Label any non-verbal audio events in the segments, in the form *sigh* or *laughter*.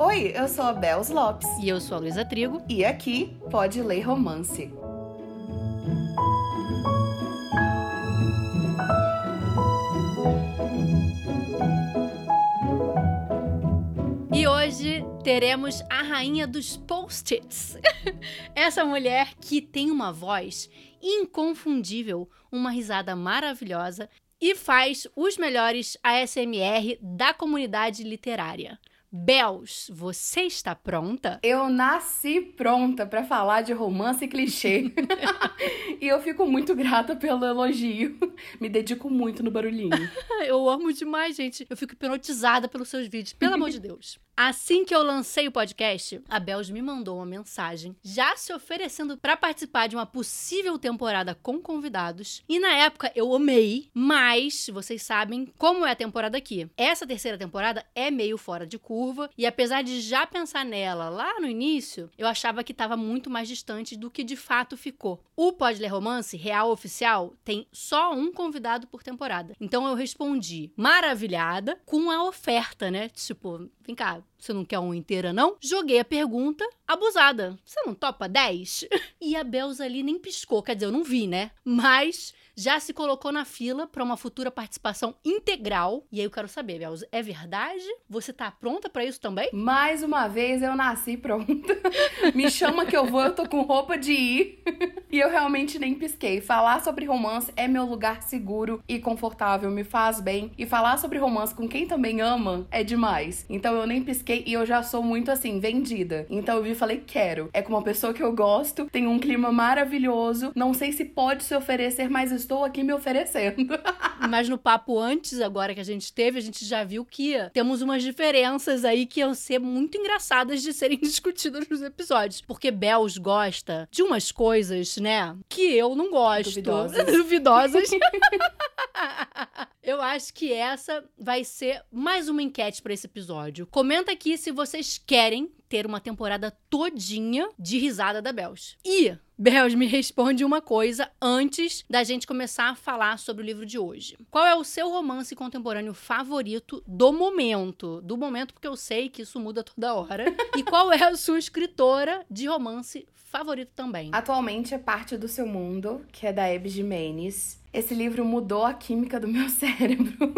Oi, eu sou a Bels Lopes. E eu sou a Luísa Trigo. E aqui pode ler romance. E hoje teremos a rainha dos post-its. *laughs* Essa mulher que tem uma voz inconfundível, uma risada maravilhosa e faz os melhores ASMR da comunidade literária. Bels, você está pronta? Eu nasci pronta para falar de romance e clichê. *laughs* *laughs* e eu fico muito grata pelo elogio. Me dedico muito no barulhinho. *laughs* eu amo demais, gente. Eu fico hipnotizada pelos seus vídeos, pelo amor de Deus. Assim que eu lancei o podcast, a Bels me mandou uma mensagem já se oferecendo para participar de uma possível temporada com convidados. E na época eu amei, mas vocês sabem como é a temporada aqui. Essa terceira temporada é meio fora de curva e apesar de já pensar nela lá no início, eu achava que estava muito mais distante do que de fato ficou. O Pode Ler Romance real oficial tem só um convidado por temporada. Então eu respondi maravilhada com a oferta, né? Tipo, vem cá, você não quer uma inteira, não? Joguei a pergunta, abusada. Você não topa 10? *laughs* E a Belza ali nem piscou, quer dizer, eu não vi, né? Mas já se colocou na fila para uma futura participação integral. E aí eu quero saber, Belza, é verdade? Você tá pronta para isso também? Mais uma vez eu nasci pronta. *laughs* Me chama que eu vou, eu tô com roupa de ir. *laughs* e eu realmente nem pisquei. Falar sobre romance é meu lugar seguro e confortável, me faz bem. E falar sobre romance com quem também ama é demais. Então eu nem pisquei e eu já sou muito assim, vendida. Então eu vi e falei, quero. É com uma pessoa que eu gosto, tem um clima maravilhoso. Não sei se pode se oferecer, mas estou aqui me oferecendo. *laughs* Mas no papo antes, agora que a gente teve, a gente já viu que temos umas diferenças aí que iam ser muito engraçadas de serem *laughs* discutidas nos episódios. Porque Bells gosta de umas coisas, né, que eu não gosto. Duvidosas. *laughs* Duvidosas. Eu acho que essa vai ser mais uma enquete para esse episódio. Comenta aqui se vocês querem ter uma temporada todinha de risada da Bells. E Bells me responde uma coisa antes da gente começar a falar sobre o livro de hoje. Qual é o seu romance contemporâneo favorito do momento? Do momento, porque eu sei que isso muda toda hora. e qual é a sua escritora de romance favorito também? Atualmente é Parte do Seu Mundo, que é da Abby Jimenez. Esse livro mudou a química do meu *laughs* cérebro.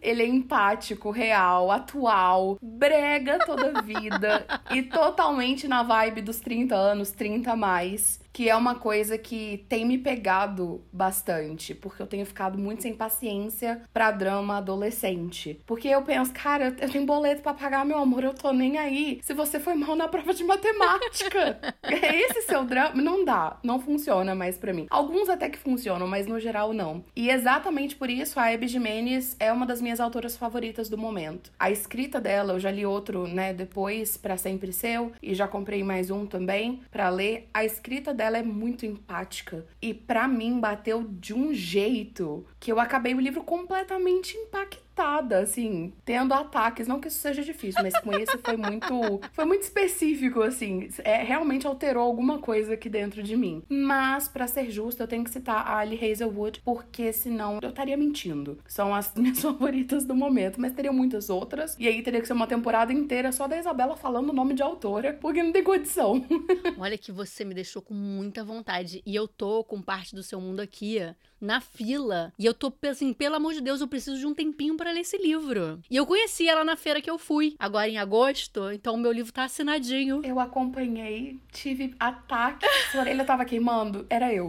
Ele é empático, real, atual, brega toda vida e totalmente na vibe dos 30 anos, 30 a mais que é uma coisa que tem me pegado bastante, porque eu tenho ficado muito sem paciência para drama adolescente. Porque eu penso, cara, eu tenho boleto para pagar, meu amor, eu tô nem aí. Se você foi mal na prova de matemática, *laughs* é esse seu drama? Não dá, não funciona mais para mim. Alguns até que funcionam, mas no geral não. E exatamente por isso a Abby Jimenez é uma das minhas autoras favoritas do momento. A escrita dela, eu já li outro, né, depois para sempre seu e já comprei mais um também para ler. A escrita dela ela é muito empática. E para mim bateu de um jeito que eu acabei o livro completamente impactada assim, tendo ataques. Não que isso seja difícil, mas com esse foi muito. *laughs* Foi muito específico, assim. É, realmente alterou alguma coisa aqui dentro de mim. Mas, para ser justa, eu tenho que citar a Ali Hazelwood, porque senão eu estaria mentindo. São as *laughs* minhas favoritas do momento, mas teria muitas outras. E aí teria que ser uma temporada inteira só da Isabela falando o nome de autora, porque não tem condição. *laughs* Olha que você me deixou com muita vontade. E eu tô com parte do seu mundo aqui na fila. E eu tô assim, pelo amor de Deus, eu preciso de um tempinho para ler esse livro. E eu conheci ela na feira que eu fui, agora em agosto, então o meu livro tá assinadinho. Eu acompanhei, tive ataque, *laughs* sua orelha tava queimando, era eu.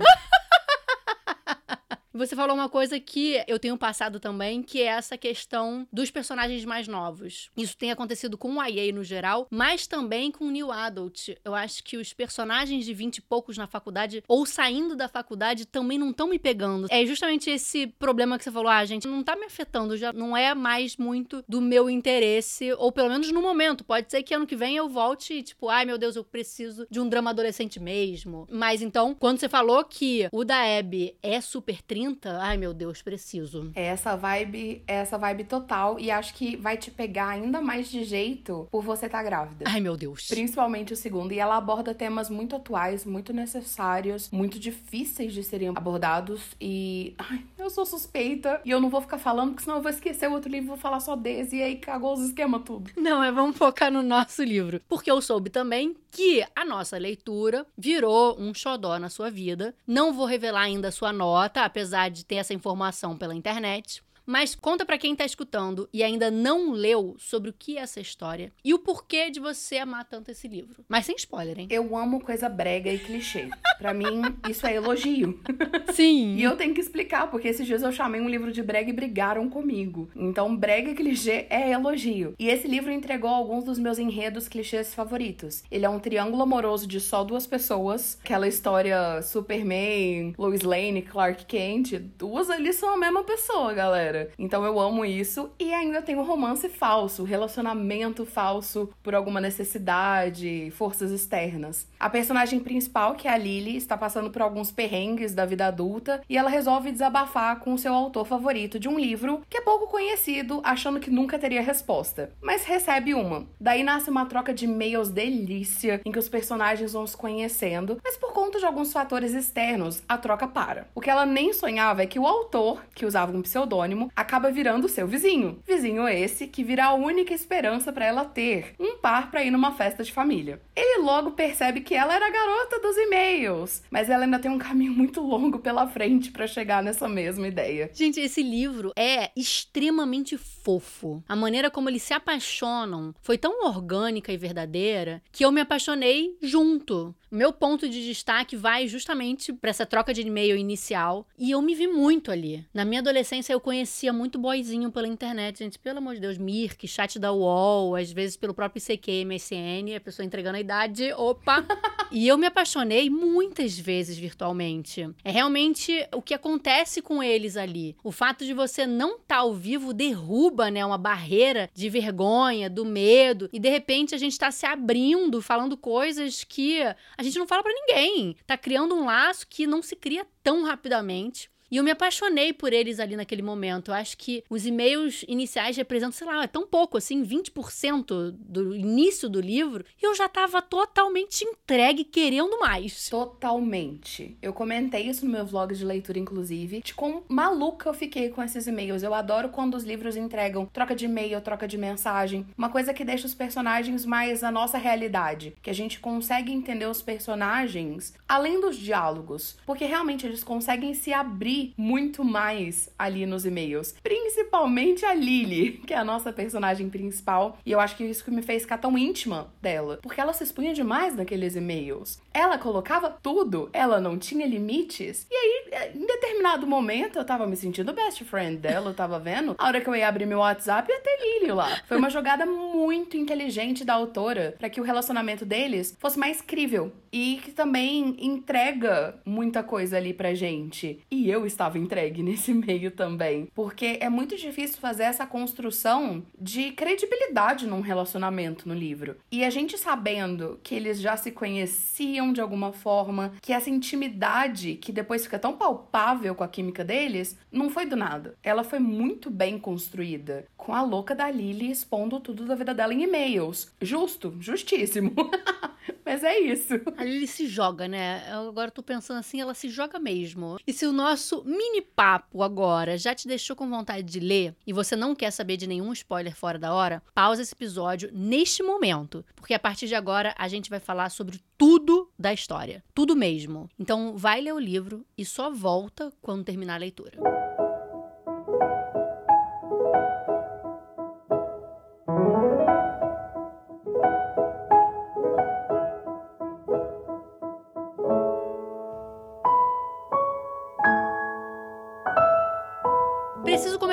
Você falou uma coisa que eu tenho passado também, que é essa questão dos personagens mais novos. Isso tem acontecido com o YA no geral, mas também com o New Adult. Eu acho que os personagens de 20 e poucos na faculdade ou saindo da faculdade também não estão me pegando. É justamente esse problema que você falou, ah, gente, não tá me afetando, já não é mais muito do meu interesse, ou pelo menos no momento. Pode ser que ano que vem eu volte e, tipo, ai meu Deus, eu preciso de um drama adolescente mesmo. Mas então, quando você falou que o da Abby é super 30, 30. Ai, meu Deus, preciso. É essa vibe, é essa vibe total. E acho que vai te pegar ainda mais de jeito por você estar tá grávida. Ai, meu Deus. Principalmente o segundo. E ela aborda temas muito atuais, muito necessários, muito difíceis de serem abordados. E. Ai, eu sou suspeita. E eu não vou ficar falando, porque senão eu vou esquecer o outro livro vou falar só desse. E aí cagou os esquemas tudo. Não, é vamos focar no nosso livro. Porque eu soube também que a nossa leitura virou um xodó na sua vida. Não vou revelar ainda a sua nota, apesar de ter essa informação pela internet. Mas conta para quem tá escutando e ainda não leu sobre o que é essa história e o porquê de você amar tanto esse livro. Mas sem spoiler, hein? Eu amo coisa brega e clichê. Para mim, isso é elogio. *laughs* Sim. e eu tenho que explicar, porque esses dias eu chamei um livro de brega e brigaram comigo. Então, brega e clichê é elogio. E esse livro entregou alguns dos meus enredos clichês favoritos. Ele é um triângulo amoroso de só duas pessoas. Aquela história Superman, Lois Lane, Clark Kent. Duas ali são a mesma pessoa, galera. Então eu amo isso. E ainda tem o romance falso, relacionamento falso por alguma necessidade, forças externas. A personagem principal, que é a Lily, está passando por alguns perrengues da vida adulta e ela resolve desabafar com o seu autor favorito de um livro que é pouco conhecido, achando que nunca teria resposta. Mas recebe uma. Daí nasce uma troca de e-mails delícia, em que os personagens vão se conhecendo, mas por conta de alguns fatores externos, a troca para. O que ela nem sonhava é que o autor, que usava um pseudônimo, acaba virando seu vizinho. Vizinho esse que vira a única esperança para ela ter um par para ir numa festa de família. Ele logo percebe que ela era a garota dos e-mails, mas ela ainda tem um caminho muito longo pela frente para chegar nessa mesma ideia. Gente, esse livro é extremamente fofo. A maneira como eles se apaixonam foi tão orgânica e verdadeira que eu me apaixonei junto. Meu ponto de destaque vai justamente para essa troca de e-mail inicial e eu me vi muito ali. Na minha adolescência eu conhecia muito boyzinho pela internet, gente, pelo amor de Deus, Mirk, chat da UOL, às vezes pelo próprio ICQ, MSN, a pessoa entregando a idade, opa. *laughs* e eu me apaixonei muitas vezes virtualmente. É realmente o que acontece com eles ali. O fato de você não estar tá ao vivo derruba, né, uma barreira de vergonha, do medo, e de repente a gente está se abrindo, falando coisas que a gente não fala para ninguém. Tá criando um laço que não se cria tão rapidamente. E eu me apaixonei por eles ali naquele momento. Eu acho que os e-mails iniciais representam, sei lá, é tão pouco assim, 20% do início do livro, e eu já tava totalmente entregue, querendo mais. Totalmente. Eu comentei isso no meu vlog de leitura, inclusive, de quão maluca eu fiquei com esses e-mails. Eu adoro quando os livros entregam troca de e-mail, troca de mensagem, uma coisa que deixa os personagens mais a nossa realidade, que a gente consegue entender os personagens além dos diálogos, porque realmente eles conseguem se abrir muito mais ali nos e-mails. Principalmente a Lily, que é a nossa personagem principal. E eu acho que isso que me fez ficar tão íntima dela. Porque ela se expunha demais naqueles e-mails. Ela colocava tudo, ela não tinha limites. E aí, em determinado momento, eu tava me sentindo best friend dela, eu tava vendo. A hora que eu ia abrir meu WhatsApp, ia ter Lily lá. Foi uma jogada muito inteligente da autora para que o relacionamento deles fosse mais crível. E que também entrega muita coisa ali pra gente. E eu estava entregue *laughs* nesse meio também. Porque é muito difícil fazer essa construção de credibilidade num relacionamento no livro. E a gente sabendo que eles já se conheciam de alguma forma, que essa intimidade que depois fica tão palpável com a química deles, não foi do nada. Ela foi muito bem construída. Com a louca da Lily expondo tudo da vida dela em e-mails. Justo, justíssimo. *laughs* Mas é isso. A Lily se joga, né? Eu agora tô pensando assim, ela se joga mesmo. E se o nosso mini papo agora já te deixou com vontade de ler e você não quer saber de nenhum spoiler fora da hora, pausa esse episódio neste momento, porque a partir de agora a gente vai falar sobre tudo da história. Tudo mesmo. Então vai ler o livro e só volta quando terminar a leitura.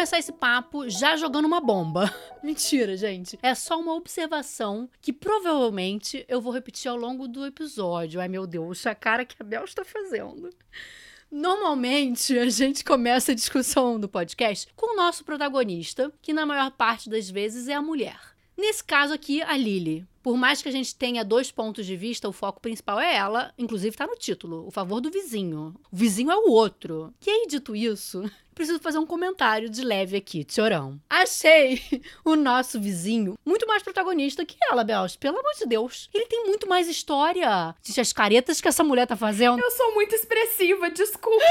Começar esse papo já jogando uma bomba. *laughs* Mentira, gente. É só uma observação que provavelmente eu vou repetir ao longo do episódio. Ai, meu Deus, a cara que a Bel está fazendo. Normalmente, a gente começa a discussão do podcast com o nosso protagonista, que na maior parte das vezes é a mulher. Nesse caso aqui, a Lily. Por mais que a gente tenha dois pontos de vista, o foco principal é ela, inclusive tá no título, o favor do vizinho. O vizinho é o outro. E aí, dito isso, *laughs* preciso fazer um comentário de leve aqui, Tchorão. Achei *laughs* o nosso vizinho muito mais protagonista que ela, Belch. Pelo amor de Deus. Ele tem muito mais história. Gente, as caretas que essa mulher tá fazendo. Eu sou muito expressiva, desculpa.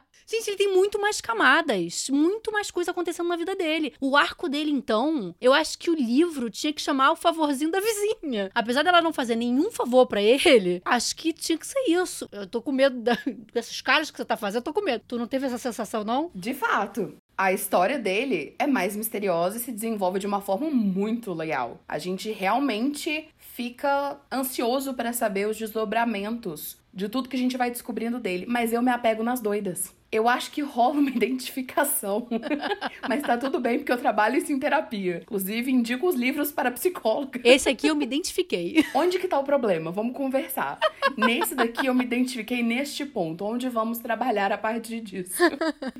*laughs* Gente, ele tem muito mais camadas, muito mais coisa acontecendo na vida dele. O arco dele, então, eu acho que o livro tinha que chamar o favorzinho da vizinha. Apesar dela não fazer nenhum favor para ele, acho que tinha que ser isso. Eu tô com medo da, *laughs* desses caras que você tá fazendo, eu tô com medo. Tu não teve essa sensação, não? De fato. A história dele é mais misteriosa e se desenvolve de uma forma muito legal. A gente realmente fica ansioso para saber os desdobramentos de tudo que a gente vai descobrindo dele, mas eu me apego nas doidas. Eu acho que rola uma *laughs* identificação. Mas tá tudo bem, porque eu trabalho isso em terapia. Inclusive, indico os livros para psicóloga. Esse aqui eu me identifiquei. Onde que tá o problema? Vamos conversar. Nesse daqui eu me identifiquei neste ponto, onde vamos trabalhar a partir disso.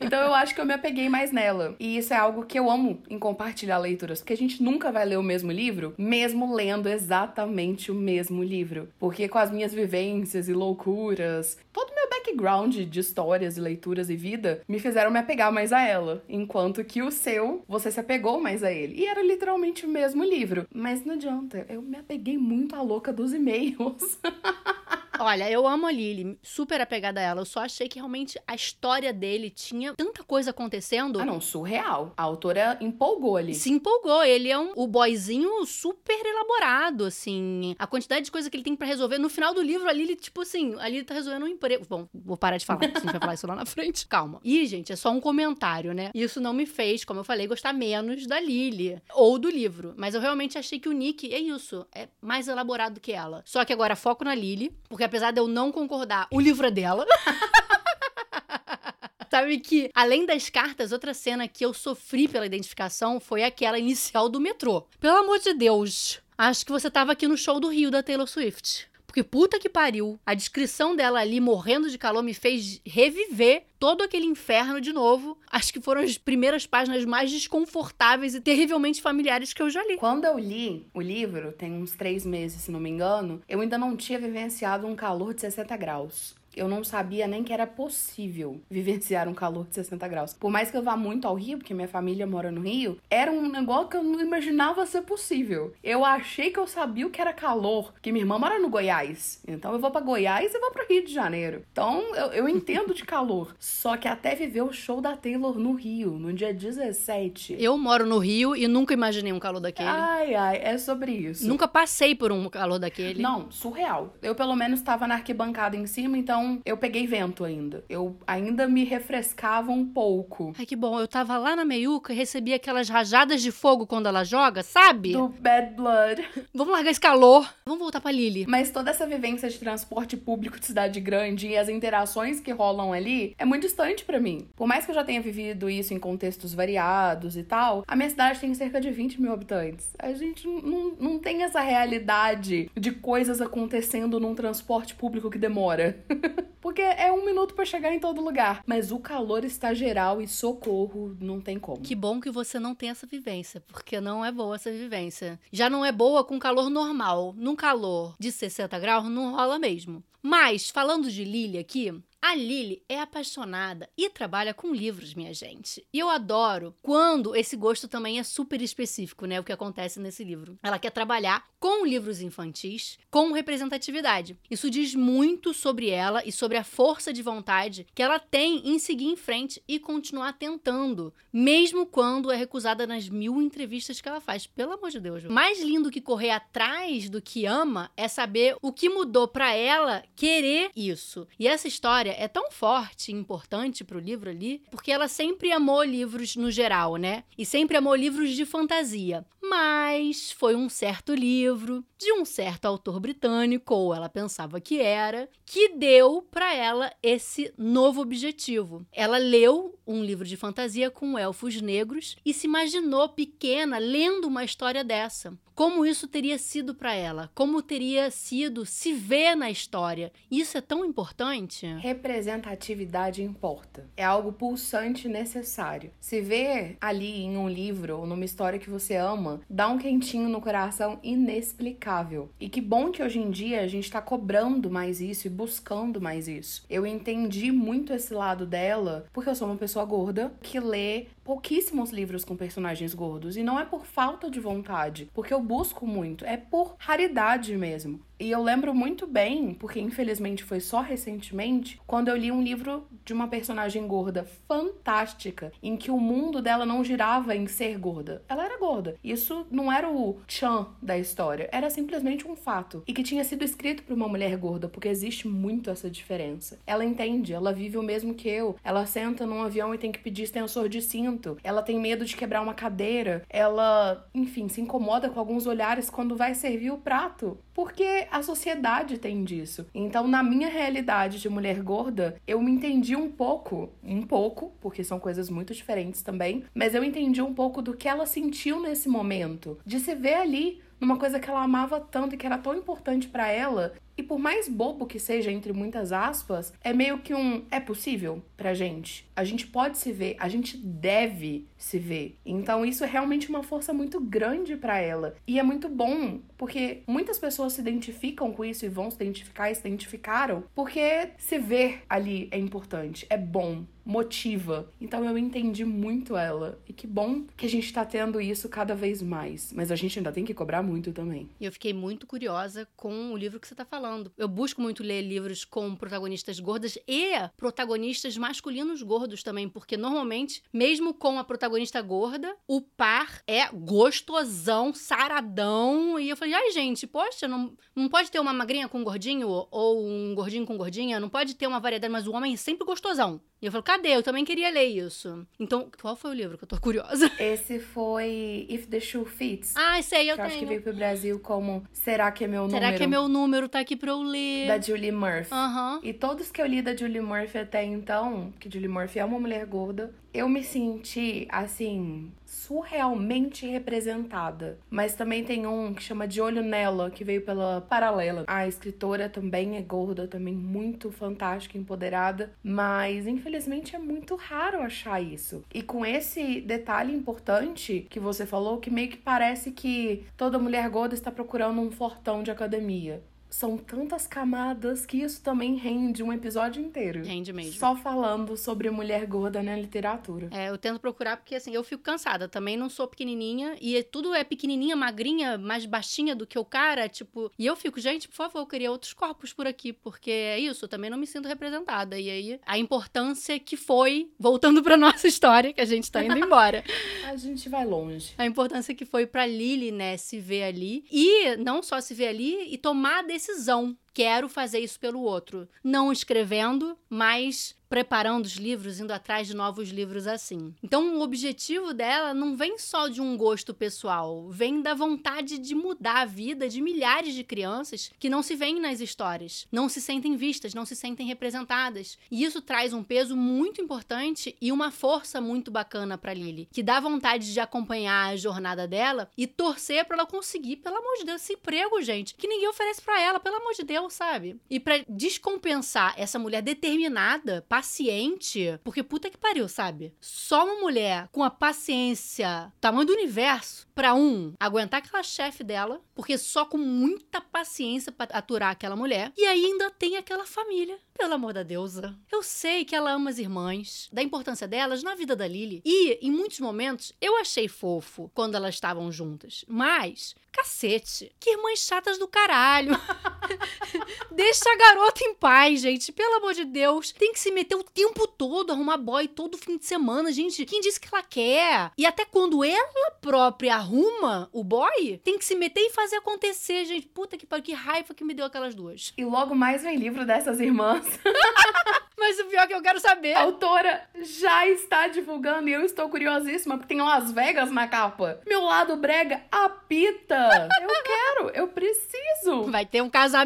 Então eu acho que eu me apeguei mais nela. E isso é algo que eu amo em compartilhar leituras, porque a gente nunca vai ler o mesmo livro, mesmo lendo exatamente o mesmo livro. Porque com as minhas vivências e loucuras, todo meu background de histórias e leituras e vida me fizeram me apegar mais a ela, enquanto que o seu, você se apegou mais a ele. E era literalmente o mesmo livro. Mas não adianta, eu me apeguei muito à louca dos e-mails. *laughs* Olha, eu amo a Lily, super apegada a ela. Eu só achei que realmente a história dele tinha tanta coisa acontecendo. Ah, não, surreal. A autora empolgou ali. Se empolgou. Ele é um, o boyzinho super elaborado, assim. A quantidade de coisa que ele tem para resolver. No final do livro, a Lily, tipo assim, a Lily tá resolvendo um emprego. Bom, vou parar de falar, *laughs* a gente vai falar isso lá na frente. Calma. E, gente, é só um comentário, né? Isso não me fez, como eu falei, gostar menos da Lily ou do livro. Mas eu realmente achei que o Nick é isso. É mais elaborado que ela. Só que agora foco na Lily, porque apesar de eu não concordar, o livro é dela. *laughs* Sabe que, além das cartas, outra cena que eu sofri pela identificação foi aquela inicial do metrô. Pelo amor de Deus. Acho que você tava aqui no show do Rio da Taylor Swift. Porque puta que pariu, a descrição dela ali morrendo de calor me fez reviver todo aquele inferno de novo. Acho que foram as primeiras páginas mais desconfortáveis e terrivelmente familiares que eu já li. Quando eu li o livro, tem uns três meses, se não me engano, eu ainda não tinha vivenciado um calor de 60 graus eu não sabia nem que era possível *laughs* vivenciar um calor de 60 graus. Por mais que eu vá muito ao Rio, porque minha família mora no Rio, era um negócio que eu não imaginava ser possível. Eu achei que eu sabia o que era calor, porque minha irmã mora no Goiás. Então eu vou para Goiás e vou para Rio de Janeiro. Então eu, eu entendo de calor. Só que até viver o show da Taylor no Rio, no dia 17. Eu moro no Rio e nunca imaginei um calor daquele. Ai, ai, é sobre isso. Nunca passei por um calor daquele. Não, surreal. Eu pelo menos estava na arquibancada em cima, então então, eu peguei vento ainda. Eu ainda me refrescava um pouco. Ai, que bom. Eu tava lá na meiuca e recebi aquelas rajadas de fogo quando ela joga, sabe? Do bad blood. Vamos largar esse calor. Vamos voltar pra Lily. Mas toda essa vivência de transporte público de cidade grande e as interações que rolam ali é muito distante para mim. Por mais que eu já tenha vivido isso em contextos variados e tal, a minha cidade tem cerca de 20 mil habitantes. A gente não, não tem essa realidade de coisas acontecendo num transporte público que demora. *laughs* Porque é um minuto para chegar em todo lugar. Mas o calor está geral e socorro, não tem como. Que bom que você não tem essa vivência, porque não é boa essa vivência. Já não é boa com calor normal. Num calor de 60 graus, não rola mesmo. Mas, falando de Lily aqui, a Lily é apaixonada e trabalha com livros, minha gente. E eu adoro quando esse gosto também é super específico, né? O que acontece nesse livro. Ela quer trabalhar com livros infantis com representatividade. Isso diz muito sobre ela e sobre a força de vontade que ela tem em seguir em frente e continuar tentando, mesmo quando é recusada nas mil entrevistas que ela faz. Pelo amor de Deus. Mais lindo que correr atrás do que ama é saber o que mudou para ela querer isso. E essa história é tão forte e importante pro livro ali, porque ela sempre amou livros no geral, né? E sempre amou livros de fantasia. Mas foi um certo livro de um certo autor britânico, ou ela pensava que era, que deu para ela esse novo objetivo. Ela leu um livro de fantasia com elfos negros e se imaginou pequena lendo uma história dessa como isso teria sido para ela, como teria sido se ver na história. Isso é tão importante. representatividade importa. É algo pulsante e necessário. Se ver ali em um livro ou numa história que você ama, dá um quentinho no coração inexplicável. E que bom que hoje em dia a gente tá cobrando mais isso e buscando mais isso. Eu entendi muito esse lado dela porque eu sou uma pessoa gorda que lê pouquíssimos livros com personagens gordos. E não é por falta de vontade, porque eu busco muito, é por raridade mesmo. E eu lembro muito bem, porque infelizmente foi só recentemente, quando eu li um livro de uma personagem gorda fantástica, em que o mundo dela não girava em ser gorda. Ela era gorda. Isso não era o chan da história, era simplesmente um fato. E que tinha sido escrito por uma mulher gorda, porque existe muito essa diferença. Ela entende, ela vive o mesmo que eu. Ela senta num avião e tem que pedir extensor de cinto. Ela tem medo de quebrar uma cadeira. Ela, enfim, se incomoda com alguns olhares quando vai servir o prato. Porque a sociedade tem disso. Então, na minha realidade de mulher gorda, eu me entendi um pouco, um pouco, porque são coisas muito diferentes também, mas eu entendi um pouco do que ela sentiu nesse momento, de se ver ali numa coisa que ela amava tanto e que era tão importante para ela. E por mais bobo que seja, entre muitas aspas, é meio que um é possível pra gente. A gente pode se ver, a gente deve se ver. Então isso é realmente uma força muito grande para ela. E é muito bom, porque muitas pessoas se identificam com isso e vão se identificar e se identificaram, porque se ver ali é importante, é bom motiva. Então eu entendi muito ela. E que bom que a gente tá tendo isso cada vez mais. Mas a gente ainda tem que cobrar muito também. E eu fiquei muito curiosa com o livro que você tá falando. Eu busco muito ler livros com protagonistas gordas e protagonistas masculinos gordos também, porque normalmente, mesmo com a protagonista gorda, o par é gostosão, saradão. E eu falei, ai, gente, poxa, não, não pode ter uma magrinha com gordinho ou um gordinho com gordinha, não pode ter uma variedade, mas o homem é sempre gostosão. E eu falo, cadê? Eu também queria ler isso. Então, qual foi o livro que eu tô curiosa? *laughs* Esse foi If the Shoe Fits. Ah, sei, eu que tenho. acho que veio pro Brasil como Será que é meu Será número? que é meu número? Tá aqui pra eu ler. Da Julie Murphy. Aham. E todos que eu li da Julie Murphy até então, que Julie Murphy é uma mulher gorda, eu me senti, assim, surrealmente representada. Mas também tem um que chama De Olho Nela, que veio pela Paralela. A escritora também é gorda, também muito fantástica, empoderada, mas infelizmente é muito raro achar isso. E com esse detalhe importante que você falou, que meio que parece que toda mulher gorda está procurando um fortão de academia são tantas camadas que isso também rende um episódio inteiro. Rende mesmo. Só falando sobre mulher gorda na literatura. É, eu tento procurar porque assim, eu fico cansada. Também não sou pequenininha e tudo é pequenininha, magrinha, mais baixinha do que o cara, tipo. E eu fico, gente, por favor, eu queria outros corpos por aqui, porque é isso, eu também não me sinto representada. E aí, a importância que foi, voltando pra nossa história, que a gente tá indo *laughs* embora. A gente vai longe. A importância que foi pra Lily, né, se ver ali. E não só se ver ali, e tomar a decisão. Quero fazer isso pelo outro. Não escrevendo, mas preparando os livros, indo atrás de novos livros assim. Então, o objetivo dela não vem só de um gosto pessoal, vem da vontade de mudar a vida de milhares de crianças que não se veem nas histórias, não se sentem vistas, não se sentem representadas. E isso traz um peso muito importante e uma força muito bacana para Lily, que dá vontade de acompanhar a jornada dela e torcer para ela conseguir, pelo amor de Deus, esse emprego, gente, que ninguém oferece para ela, pelo amor de Deus, sabe? E para descompensar essa mulher determinada, paciente, porque puta que pariu, sabe? Só uma mulher com a paciência, tamanho do universo, pra um, aguentar aquela chefe dela, porque só com muita paciência pra aturar aquela mulher, e ainda tem aquela família. Pelo amor da deusa. Eu sei que ela ama as irmãs, da importância delas na vida da Lily. E, em muitos momentos, eu achei fofo quando elas estavam juntas. Mas, cacete, que irmãs chatas do caralho. *laughs* *laughs* Deixa a garota em paz, gente. Pelo amor de Deus. Tem que se meter o tempo todo, arrumar boy todo fim de semana, gente. Quem disse que ela quer? E até quando ela própria arruma o boy, tem que se meter e fazer acontecer, gente. Puta que pariu, que raiva que me deu aquelas duas. E logo mais vem livro dessas irmãs. *laughs* Mas o pior é que eu quero saber. A autora já está divulgando e eu estou curiosíssima porque tem Las Vegas na capa. Meu lado brega apita. Eu quero, eu preciso. Vai ter um casamento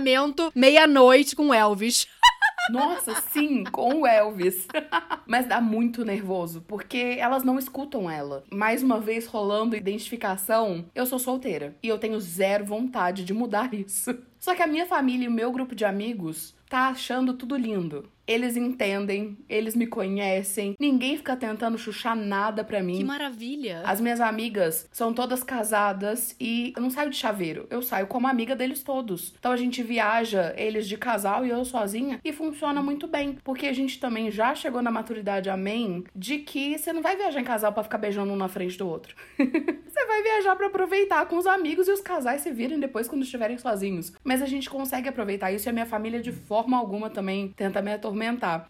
meia-noite com Elvis. *laughs* Nossa, sim, com o Elvis. *laughs* Mas dá muito nervoso, porque elas não escutam ela. Mais uma vez rolando identificação, eu sou solteira. E eu tenho zero vontade de mudar *laughs* isso. Só que a minha família e o meu grupo de amigos tá achando tudo lindo. Eles entendem, eles me conhecem, ninguém fica tentando chuchar nada pra mim. Que maravilha! As minhas amigas são todas casadas e eu não saio de chaveiro, eu saio como amiga deles todos. Então a gente viaja, eles de casal e eu sozinha, e funciona muito bem, porque a gente também já chegou na maturidade, amém, de que você não vai viajar em casal para ficar beijando um na frente do outro. *laughs* você vai viajar para aproveitar com os amigos e os casais se virem depois quando estiverem sozinhos. Mas a gente consegue aproveitar isso e a minha família de forma alguma também tenta me atormentar.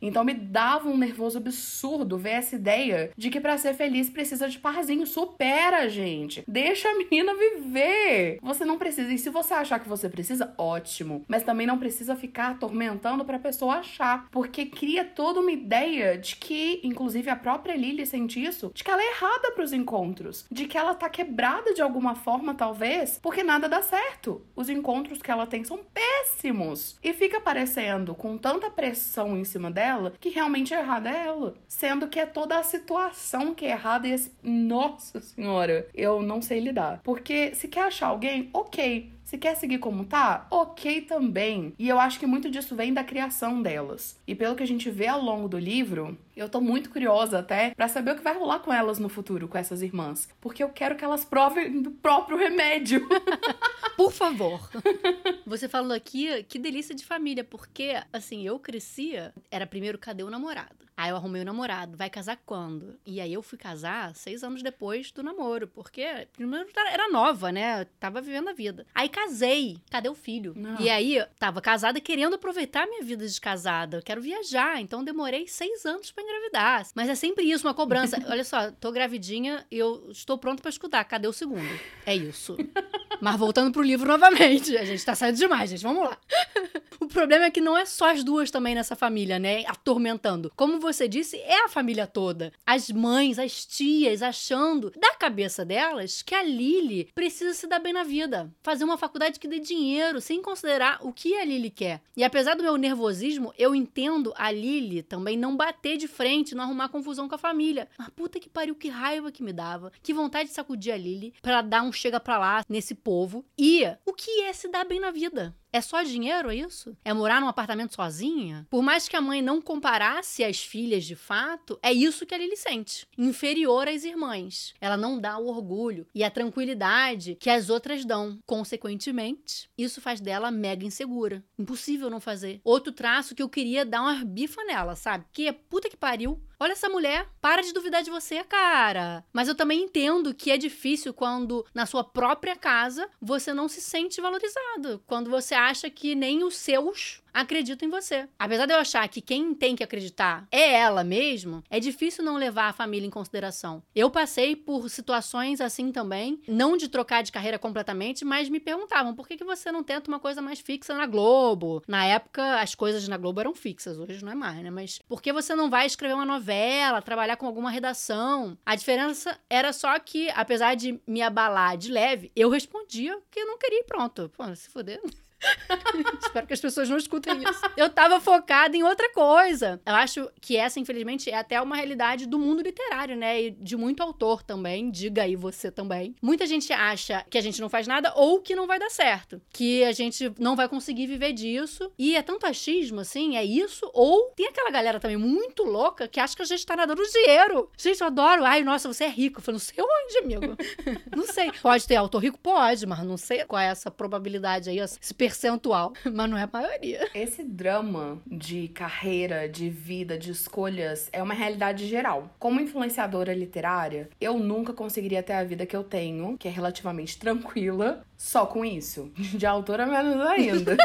Então me dava um nervoso absurdo ver essa ideia de que para ser feliz precisa de parzinho. Supera, gente. Deixa a menina viver. Você não precisa. E se você achar que você precisa, ótimo. Mas também não precisa ficar atormentando pra pessoa achar. Porque cria toda uma ideia de que, inclusive a própria Lily sente isso, de que ela é errada pros encontros. De que ela tá quebrada de alguma forma, talvez, porque nada dá certo. Os encontros que ela tem são péssimos. E fica parecendo, com tanta pressão em cima dela, que realmente errada é ela. Sendo que é toda a situação que é errada e esse... Nossa senhora, eu não sei lidar. Porque se quer achar alguém, ok. Se quer seguir como tá, ok também. E eu acho que muito disso vem da criação delas. E pelo que a gente vê ao longo do livro, eu tô muito curiosa até para saber o que vai rolar com elas no futuro, com essas irmãs. Porque eu quero que elas provem do próprio remédio. *laughs* Por favor. Você falou aqui, que delícia de família, porque, assim, eu crescia, era primeiro, cadê o namorado? Aí eu arrumei o namorado, vai casar quando? E aí eu fui casar seis anos depois do namoro, porque primeiro era nova, né? Tava vivendo a vida. Aí casei, cadê o filho? Não. E aí tava casada querendo aproveitar minha vida de casada. Eu quero viajar, então demorei seis anos para engravidar. Mas é sempre isso, uma cobrança. *laughs* Olha só, tô gravidinha e eu estou pronto para escutar. Cadê o segundo? É isso. Mas voltando pro livro novamente, a gente tá saindo demais, gente. Vamos lá. o problema é que não é só as duas também nessa família, né? Atormentando. Como você disse, é a família toda. As mães, as tias, achando da cabeça delas que a Lily precisa se dar bem na vida. Fazer uma faculdade que dê dinheiro, sem considerar o que a Lily quer. E apesar do meu nervosismo, eu entendo a Lily também não bater de frente, não arrumar confusão com a família. Mas puta que pariu, que raiva que me dava. Que vontade de sacudir a Lily pra dar um chega pra lá nesse povo. E o que é se dar bem na vida? É só dinheiro, é isso? É morar num apartamento sozinha? Por mais que a mãe não comparasse as filhas de fato, é isso que a Lily sente. Inferior às irmãs. Ela não dá o orgulho e a tranquilidade que as outras dão. Consequentemente, isso faz dela mega insegura. Impossível não fazer. Outro traço que eu queria dar uma bifa nela, sabe? Que é puta que pariu. Olha essa mulher, para de duvidar de você, cara. Mas eu também entendo que é difícil quando na sua própria casa você não se sente valorizado, quando você acha que nem os seus acredito em você. Apesar de eu achar que quem tem que acreditar é ela mesmo, é difícil não levar a família em consideração. Eu passei por situações assim também, não de trocar de carreira completamente, mas me perguntavam por que, que você não tenta uma coisa mais fixa na Globo? Na época, as coisas na Globo eram fixas, hoje não é mais, né? Mas por que você não vai escrever uma novela, trabalhar com alguma redação? A diferença era só que, apesar de me abalar de leve, eu respondia que eu não queria ir pronto. Pô, se fuder. *laughs* Espero que as pessoas não escutem isso. Eu tava focada em outra coisa. Eu acho que essa, infelizmente, é até uma realidade do mundo literário, né? E de muito autor também. Diga aí você também. Muita gente acha que a gente não faz nada ou que não vai dar certo. Que a gente não vai conseguir viver disso. E é tanto achismo, assim, é isso. Ou tem aquela galera também muito louca que acha que a gente tá nadando dinheiro. Gente, eu adoro. Ai, nossa, você é rico. Eu falei, não sei onde, amigo. *laughs* não sei. Pode ter autor rico? Pode, mas não sei qual é essa probabilidade aí, esse percentual, *laughs* mas não é a maioria. Esse drama de carreira, de vida, de escolhas é uma realidade geral. Como influenciadora literária, eu nunca conseguiria ter a vida que eu tenho, que é relativamente tranquila, só com isso. *laughs* De autora, menos ainda.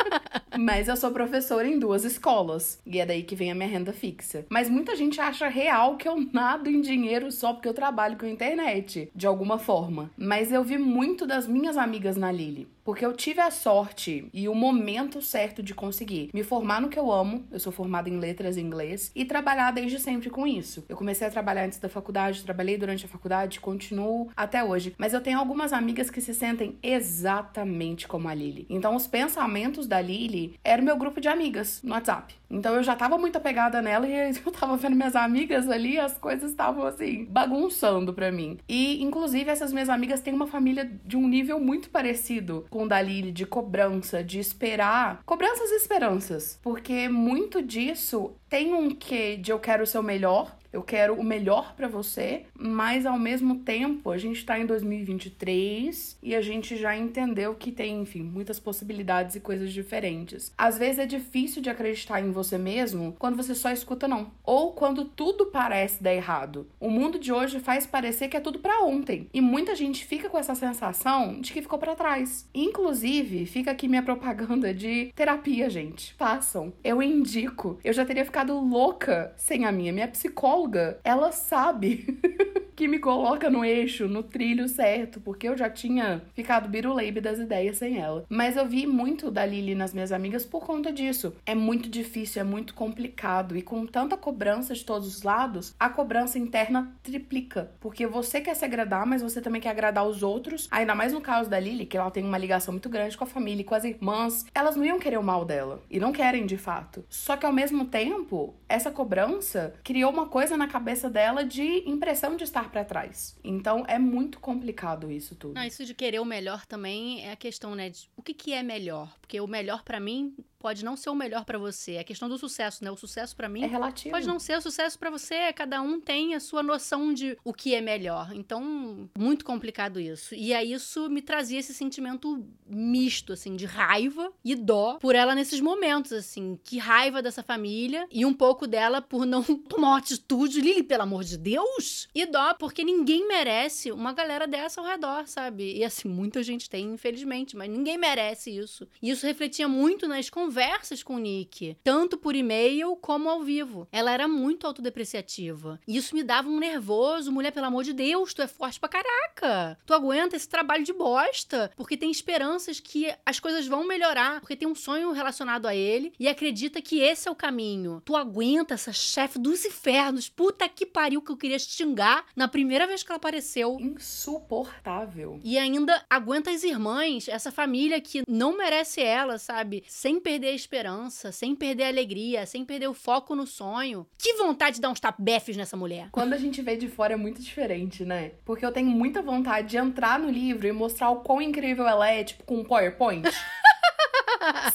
*laughs* Mas eu sou professora em duas escolas. E é daí que vem a minha renda fixa. Mas muita gente acha real que eu nado em dinheiro só porque eu trabalho com a internet, de alguma forma. Mas eu vi muito das minhas amigas na Lili. Porque eu tive a sorte e o momento certo de conseguir me formar no que eu amo. Eu sou formada em letras em inglês e trabalhar desde sempre com isso. Eu comecei a trabalhar antes da faculdade, trabalhei durante a faculdade, continuo até hoje. Mas eu tenho algumas amigas que se sentem exatamente como a Lily. Então, os pensamentos da Lily era o meu grupo de amigas no WhatsApp. Então eu já tava muito apegada nela e *laughs* eu tava vendo minhas amigas ali, as coisas estavam assim, bagunçando pra mim. E, inclusive, essas minhas amigas têm uma família de um nível muito parecido com o da de cobrança, de esperar. Cobranças e esperanças. Porque muito disso tem um quê de eu quero ser o melhor, eu quero o melhor para você, mas ao mesmo tempo a gente tá em 2023 e a gente já entendeu que tem, enfim, muitas possibilidades e coisas diferentes. Às vezes é difícil de acreditar em você mesmo quando você só escuta não, ou quando tudo parece dar errado. O mundo de hoje faz parecer que é tudo para ontem, e muita gente fica com essa sensação de que ficou para trás. Inclusive, fica aqui minha propaganda de terapia, gente. Façam. Eu indico. Eu já teria ficado louca sem a minha minha psicóloga psicóloga, ela sabe *laughs* que me coloca no eixo, no trilho certo, porque eu já tinha ficado biruleibe das ideias sem ela. Mas eu vi muito da Lili nas minhas amigas por conta disso. É muito difícil, é muito complicado e com tanta cobrança de todos os lados, a cobrança interna triplica, porque você quer se agradar, mas você também quer agradar os outros. Ainda mais no caso da Lili, que ela tem uma ligação muito grande com a família e com as irmãs, elas não iam querer o mal dela e não querem de fato. Só que ao mesmo tempo, essa cobrança criou uma coisa na cabeça dela de impressão de estar para trás. Então é muito complicado isso tudo. Não, isso de querer o melhor também é a questão, né? De, o que, que é melhor? Porque o melhor para mim pode não ser o melhor para você. É questão do sucesso, né? O sucesso para mim é relativo. Pode não ser o sucesso para você. Cada um tem a sua noção de o que é melhor. Então, muito complicado isso. E aí isso me trazia esse sentimento misto, assim, de raiva e dó por ela nesses momentos, assim. Que raiva dessa família e um pouco dela por não *laughs* tomar uma atitude, Lili, pelo amor de Deus. E dó porque ninguém merece uma galera dessa ao redor, sabe? E assim, muita gente tem, infelizmente, mas ninguém merece isso. E isso refletia muito nas conversas conversas com o Nick, tanto por e-mail como ao vivo. Ela era muito autodepreciativa. E isso me dava um nervoso. Mulher, pelo amor de Deus, tu é forte pra caraca. Tu aguenta esse trabalho de bosta, porque tem esperanças que as coisas vão melhorar, porque tem um sonho relacionado a ele e acredita que esse é o caminho. Tu aguenta essa chefe dos infernos. Puta que pariu que eu queria xingar na primeira vez que ela apareceu. Insuportável. E ainda aguenta as irmãs, essa família que não merece ela, sabe? Sem perder perder a esperança, sem perder a alegria, sem perder o foco no sonho. Que vontade de dar uns tapefes nessa mulher. Quando a gente vê de fora é muito diferente, né? Porque eu tenho muita vontade de entrar no livro e mostrar o quão incrível ela é, tipo, com um PowerPoint. *laughs*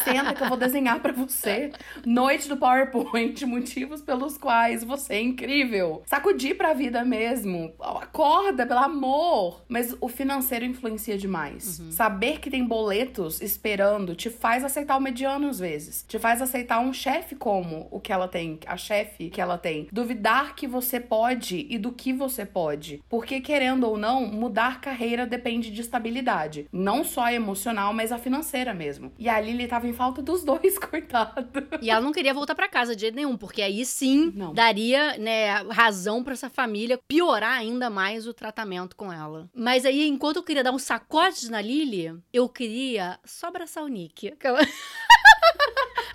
Senta que eu vou desenhar para você. Noite do PowerPoint, *laughs* motivos pelos quais você é incrível. Sacudir pra vida mesmo. Acorda, pelo amor. Mas o financeiro influencia demais. Uhum. Saber que tem boletos esperando te faz aceitar o mediano às vezes. Te faz aceitar um chefe como o que ela tem, a chefe que ela tem. Duvidar que você pode e do que você pode. Porque querendo ou não, mudar carreira depende de estabilidade. Não só emocional, mas a financeira mesmo. E a Lily tava em falta dos dois, *laughs* coitado. E ela não queria voltar para casa de jeito nenhum, porque aí sim não. daria, né, razão para essa família piorar ainda mais o tratamento com ela. Mas aí, enquanto eu queria dar um sacode na Lily, eu queria só abraçar o Nick. Aquela... *laughs*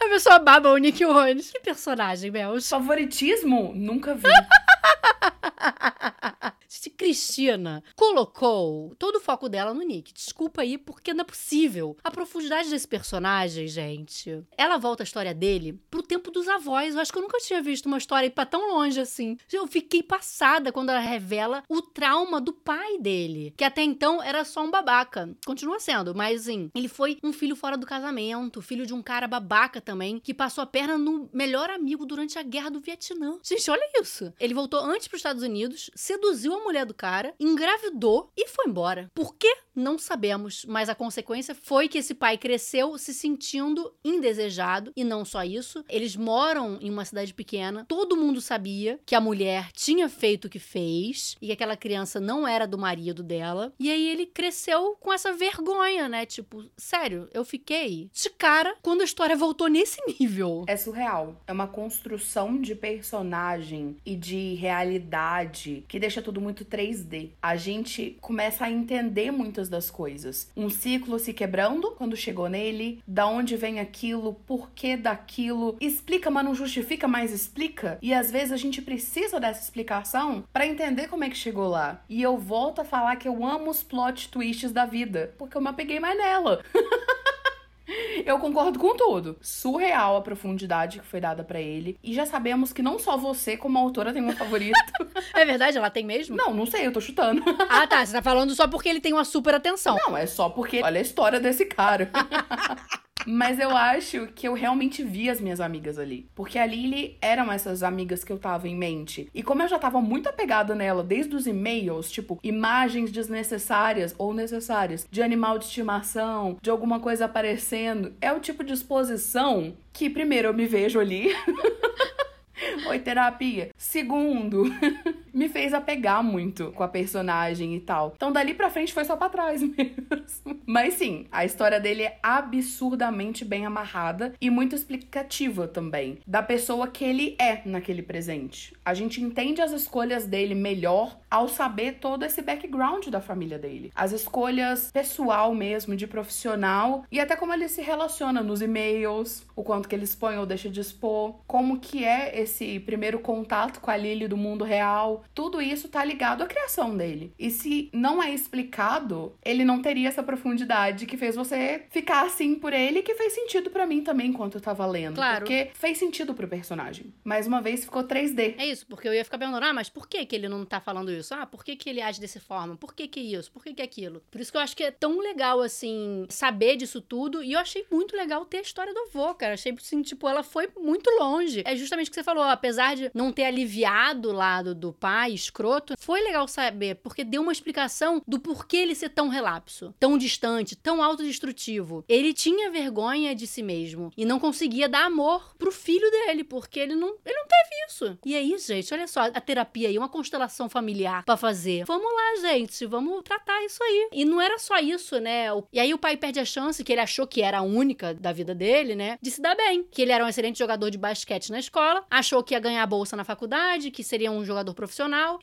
A pessoa baba o Nick Jones. Que personagem, Mel. Favoritismo? Nunca vi. *laughs* Cristina colocou todo o foco dela no Nick. Desculpa aí, porque não é possível. A profundidade desse personagem, gente. Ela volta a história dele pro tempo dos avós. Eu acho que eu nunca tinha visto uma história ir pra tão longe assim. Eu fiquei passada quando ela revela o trauma do pai dele, que até então era só um babaca. Continua sendo, mas assim, ele foi um filho fora do casamento, filho de um cara babaca também, que passou a perna no melhor amigo durante a guerra do Vietnã. Gente, olha isso. Ele voltou antes pros Estados Unidos, seduziu a mulher do cara, engravidou e foi embora. Por quê? Não sabemos, mas a consequência foi que esse pai cresceu se sentindo indesejado e não só isso. Eles moram em uma cidade pequena. Todo mundo sabia que a mulher tinha feito o que fez e que aquela criança não era do marido dela. E aí ele cresceu com essa vergonha, né? Tipo, sério, eu fiquei de cara quando a história voltou nesse nível. É surreal. É uma construção de personagem e de realidade que deixa tudo muito 3D. A gente começa a entender muitas das coisas. Um ciclo se quebrando quando chegou nele, da onde vem aquilo, porquê daquilo. Explica, mas não justifica, mas explica. E às vezes a gente precisa dessa explicação para entender como é que chegou lá. E eu volto a falar que eu amo os plot twists da vida, porque eu me apeguei mais nela. *laughs* Eu concordo com tudo. Surreal a profundidade que foi dada para ele. E já sabemos que não só você, como autora, tem um favorito. *laughs* é verdade? Ela tem mesmo? Não, não sei, eu tô chutando. *laughs* ah, tá. Você tá falando só porque ele tem uma super atenção. Não, é só porque olha a história desse cara. *laughs* Mas eu acho que eu realmente vi as minhas amigas ali. Porque a Lily eram essas amigas que eu tava em mente. E como eu já tava muito apegada nela desde os e-mails, tipo, imagens desnecessárias ou necessárias de animal de estimação, de alguma coisa aparecendo, é o tipo de exposição que primeiro eu me vejo ali. *laughs* Oi, terapia. Segundo, *laughs* me fez apegar muito com a personagem e tal. Então dali pra frente foi só pra trás *laughs* mesmo. Mas sim, a história dele é absurdamente bem amarrada e muito explicativa também. Da pessoa que ele é naquele presente. A gente entende as escolhas dele melhor ao saber todo esse background da família dele. As escolhas pessoal mesmo, de profissional e até como ele se relaciona nos e-mails, o quanto que ele expõe ou deixa de expor, como que é esse primeiro contato com a Lily do mundo real. Tudo isso tá ligado à criação dele. E se não é explicado, ele não teria essa profundidade que fez você ficar assim por ele, que fez sentido para mim também enquanto eu tava lendo. Claro. Porque fez sentido pro personagem. Mais uma vez ficou 3D. É isso, porque eu ia ficar perguntando, ah, mas por que que ele não tá falando isso? Ah, por que que ele age dessa forma? Por que que isso? Por que que aquilo? Por isso que eu acho que é tão legal, assim, saber disso tudo. E eu achei muito legal ter a história do avô, cara. Achei, assim, tipo, ela foi muito longe. É justamente o que você falou, apesar de não ter aliviado o lado do pai, escroto, foi legal saber, porque deu uma explicação do porquê ele ser tão relapso, tão distante, tão autodestrutivo. Ele tinha vergonha de si mesmo e não conseguia dar amor pro filho dele, porque ele não, ele não teve isso. E aí, gente, olha só, a terapia aí, uma constelação familiar para fazer. Vamos lá, gente, vamos tratar isso aí. E não era só isso, né? E aí o pai perde a chance, que ele achou que era a única da vida dele, né? De se dar bem. Que ele era um excelente jogador de basquete na escola, achou que ia ganhar a bolsa na faculdade, que seria um jogador profissional,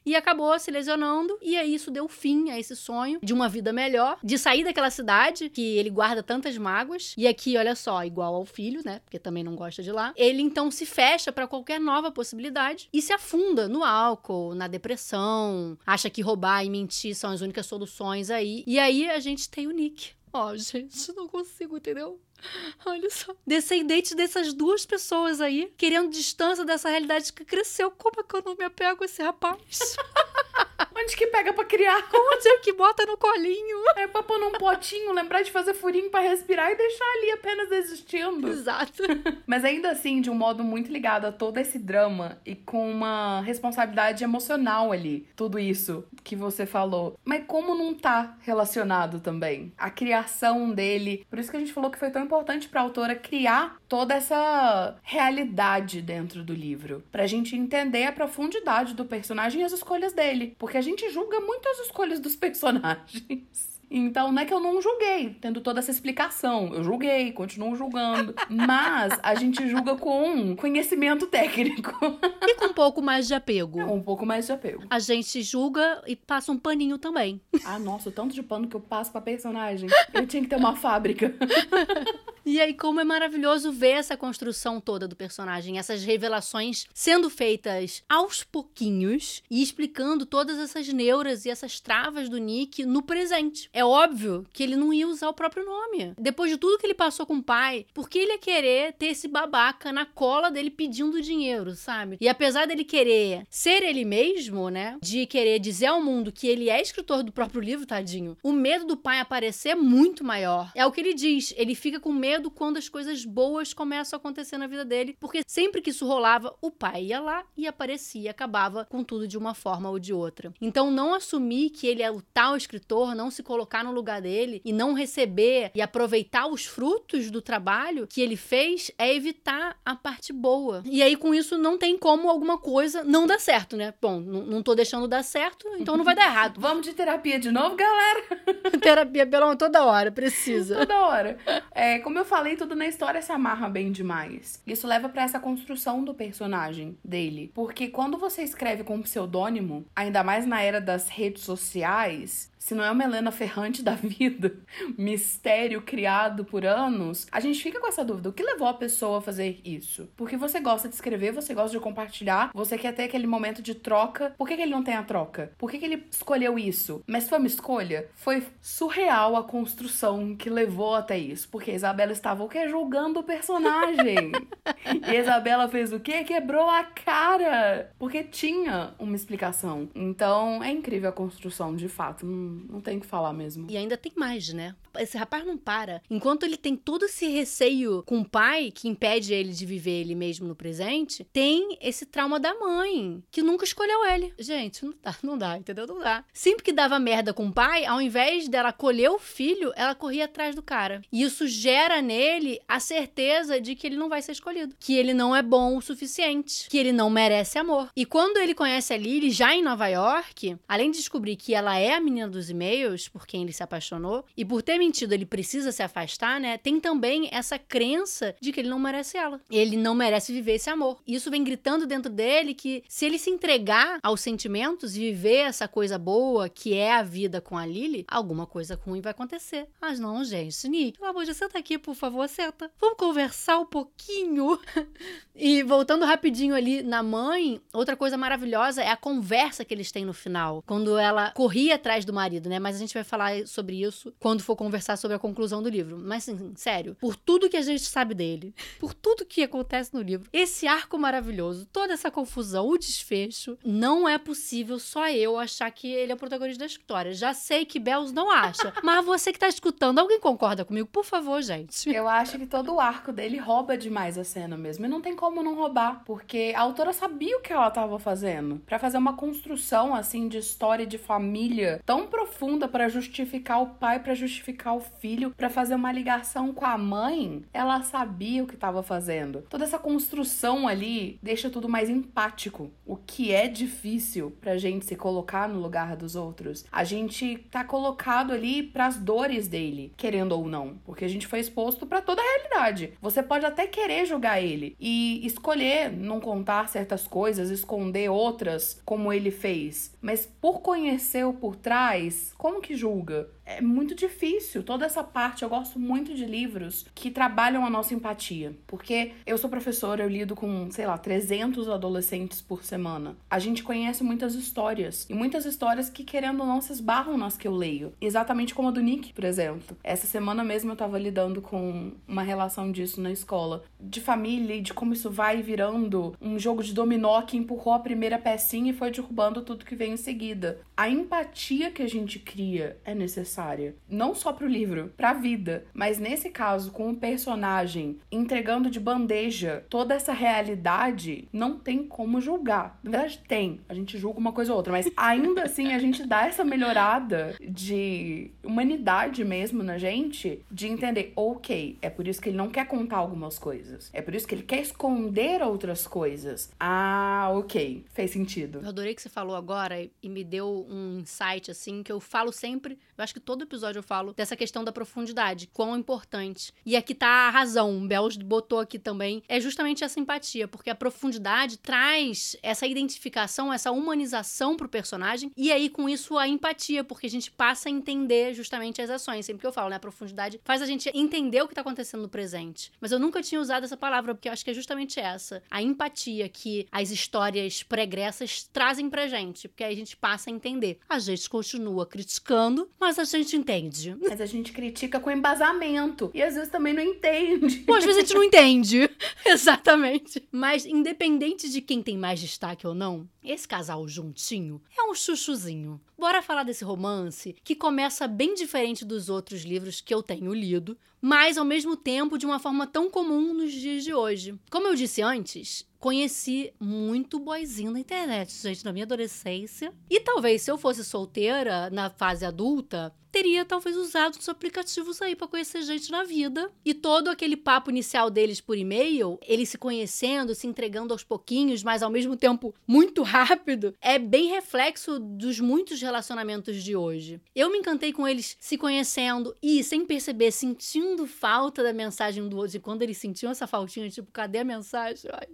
e acabou se lesionando. E aí isso deu fim a esse sonho de uma vida melhor, de sair daquela cidade que ele guarda tantas mágoas. E aqui, olha só, igual ao filho, né? Porque também não gosta de lá. Ele então se fecha para qualquer nova possibilidade e se afunda no álcool, na depressão, acha que roubar e mentir são as únicas soluções aí. E aí a gente tem o Nick. Ó, oh, *laughs* gente, não consigo, entendeu? *laughs* Olha só. Descendente dessas duas pessoas aí, querendo distância dessa realidade que cresceu. Como é que eu não me apego a esse rapaz? *laughs* Onde que pega pra criar? *laughs* Onde é que bota no colinho? É pra pôr num potinho, lembrar de fazer furinho para respirar e deixar ali apenas existindo. Exato. *laughs* Mas ainda assim, de um modo muito ligado a todo esse drama e com uma responsabilidade emocional ali. Tudo isso que você falou. Mas como não tá relacionado também? A criação dele. Por isso que a gente falou que foi tão importante pra autora criar toda essa realidade dentro do livro. Pra gente entender a profundidade do personagem e as escolhas dele. Porque a gente julga muito as escolhas dos *laughs* personagens. Então, não é que eu não julguei, tendo toda essa explicação. Eu julguei, continuo julgando. Mas a gente julga com conhecimento técnico. E com um pouco mais de apego. um pouco mais de apego. A gente julga e passa um paninho também. Ah, nossa, o tanto de pano que eu passo pra personagem. Eu tinha que ter uma fábrica. *laughs* E aí, como é maravilhoso ver essa construção toda do personagem, essas revelações sendo feitas aos pouquinhos e explicando todas essas neuras e essas travas do Nick no presente. É óbvio que ele não ia usar o próprio nome. Depois de tudo que ele passou com o pai, por que ele ia querer ter esse babaca na cola dele pedindo dinheiro, sabe? E apesar dele querer ser ele mesmo, né? De querer dizer ao mundo que ele é escritor do próprio livro, tadinho, o medo do pai aparecer é muito maior. É o que ele diz. Ele fica com medo quando as coisas boas começam a acontecer na vida dele, porque sempre que isso rolava, o pai ia lá e aparecia e acabava com tudo de uma forma ou de outra. Então, não assumir que ele é o tal escritor, não se colocar colocar no lugar dele e não receber e aproveitar os frutos do trabalho que ele fez é evitar a parte boa. E aí, com isso, não tem como alguma coisa não dar certo, né? Bom, não tô deixando dar certo, então não vai dar errado. *laughs* Vamos de terapia de novo, galera? *laughs* terapia, pelo toda hora, precisa. toda hora. É, como eu falei, tudo na história se amarra bem demais. Isso leva para essa construção do personagem dele. Porque quando você escreve com um pseudônimo, ainda mais na era das redes sociais, se não é uma Helena Ferrante da vida, *laughs* mistério criado por anos, a gente fica com essa dúvida. O que levou a pessoa a fazer isso? Porque você gosta de escrever, você gosta de compartilhar, você quer ter aquele momento de troca. Por que, que ele não tem a troca? Por que, que ele escolheu isso? Mas foi uma escolha? Foi surreal a construção que levou até isso. Porque a Isabela estava o quê? Julgando o personagem. *laughs* e a Isabela fez o quê? Quebrou a cara. Porque tinha uma explicação. Então é incrível a construção, de fato. Não, não tem o que falar mesmo. E ainda tem mais, né? Esse rapaz não para. Enquanto ele tem todo esse receio com o pai, que impede ele de viver ele mesmo no presente, tem esse trauma da mãe, que nunca escolheu ele. Gente, não dá, não dá, entendeu? Não dá. Sempre que dava merda com o pai, ao invés dela acolher o filho, ela corria atrás do cara. E isso gera nele a certeza de que ele não vai ser escolhido. Que ele não é bom o suficiente. Que ele não merece amor. E quando ele conhece a Lily, já em Nova York, além de descobrir que ela é a menina dos e-mails, por quem ele se apaixonou, e por ter mentido ele precisa se afastar, né? Tem também essa crença de que ele não merece ela. Ele não merece viver esse amor. Isso vem gritando dentro dele que se ele se entregar aos sentimentos e viver essa coisa boa que é a vida com a Lily, alguma coisa ruim vai acontecer. Mas não, gente, Nick, pelo amor de senta aqui, por favor, senta. Vamos conversar um pouquinho. *laughs* e voltando rapidinho ali na mãe, outra coisa maravilhosa é a conversa que eles têm no final, quando ela corria atrás do marido, né? Mas a gente vai falar sobre isso quando for conversar sobre a conclusão do livro. Mas, assim, sério, por tudo que a gente sabe dele, *laughs* por tudo que acontece no livro, esse arco maravilhoso, toda essa confusão, o desfecho, não é possível só eu achar que ele é o protagonista da história. Já sei que Bells não acha, *laughs* mas você que tá escutando, alguém concorda comigo? Por favor, gente. Eu acho que todo o arco dele rouba demais a cena mesmo. E não tem como não roubar, porque a autora sabia o que ela tava fazendo. para fazer uma construção, assim, de história de família tão profunda para justificar o pai, para justificar o filho, para fazer uma ligação com a mãe, ela sabia o que tava fazendo. Toda essa construção ali deixa tudo mais empático, o que é difícil pra gente se colocar no lugar dos outros. A gente tá colocado ali pras dores dele, querendo ou não, porque a gente foi exposto para toda a realidade. Você pode até querer julgar ele e escolher não contar certas coisas, esconder outras, como ele fez, mas por conhecer o por trás, como que julga? É muito difícil. Toda essa parte, eu gosto muito de livros que trabalham a nossa empatia. Porque eu sou professora, eu lido com, sei lá, 300 adolescentes por semana. A gente conhece muitas histórias. E muitas histórias que, querendo ou não, se esbarram nas que eu leio. Exatamente como a do Nick, por exemplo. Essa semana mesmo eu tava lidando com uma relação disso na escola. De família e de como isso vai virando um jogo de dominó que empurrou a primeira pecinha e foi derrubando tudo que vem em seguida. A empatia que a gente cria é necessária necessária, não só para o livro, para a vida, mas nesse caso com o personagem entregando de bandeja toda essa realidade, não tem como julgar. Na verdade tem, a gente julga uma coisa ou outra, mas ainda assim a gente dá essa melhorada de humanidade mesmo na gente, de entender, OK, é por isso que ele não quer contar algumas coisas. É por isso que ele quer esconder outras coisas. Ah, OK, fez sentido. Eu adorei que você falou agora e me deu um insight assim que eu falo sempre, eu acho que todo episódio eu falo dessa questão da profundidade, quão importante. E aqui tá a razão, o Bells botou aqui também, é justamente essa empatia, porque a profundidade traz essa identificação, essa humanização pro personagem, e aí com isso a empatia, porque a gente passa a entender justamente as ações. Sempre que eu falo, né, a profundidade faz a gente entender o que tá acontecendo no presente. Mas eu nunca tinha usado essa palavra, porque eu acho que é justamente essa, a empatia que as histórias pregressas trazem pra gente, porque aí a gente passa a entender. A gente continua criticando, mas a gente gente entende. Mas a gente critica com embasamento. E às vezes também não entende. Pô, às vezes a gente não *laughs* entende. *laughs* Exatamente. Mas independente de quem tem mais destaque ou não, esse casal juntinho é um chuchuzinho. Bora falar desse romance que começa bem diferente dos outros livros que eu tenho lido, mas ao mesmo tempo de uma forma tão comum nos dias de hoje. Como eu disse antes, conheci muito boizinho na internet, gente, na minha adolescência. E talvez se eu fosse solteira na fase adulta, teria talvez usado os aplicativos aí para conhecer gente na vida. E todo aquele papo inicial deles por e-mail, eles se conhecendo, se entregando aos pouquinhos, mas ao mesmo tempo muito rápido, é bem reflexo dos muitos relacionamentos de hoje. Eu me encantei com eles se conhecendo e, sem perceber, sentindo falta da mensagem do outro. E quando eles sentiam essa faltinha, tipo, cadê a mensagem? Ai,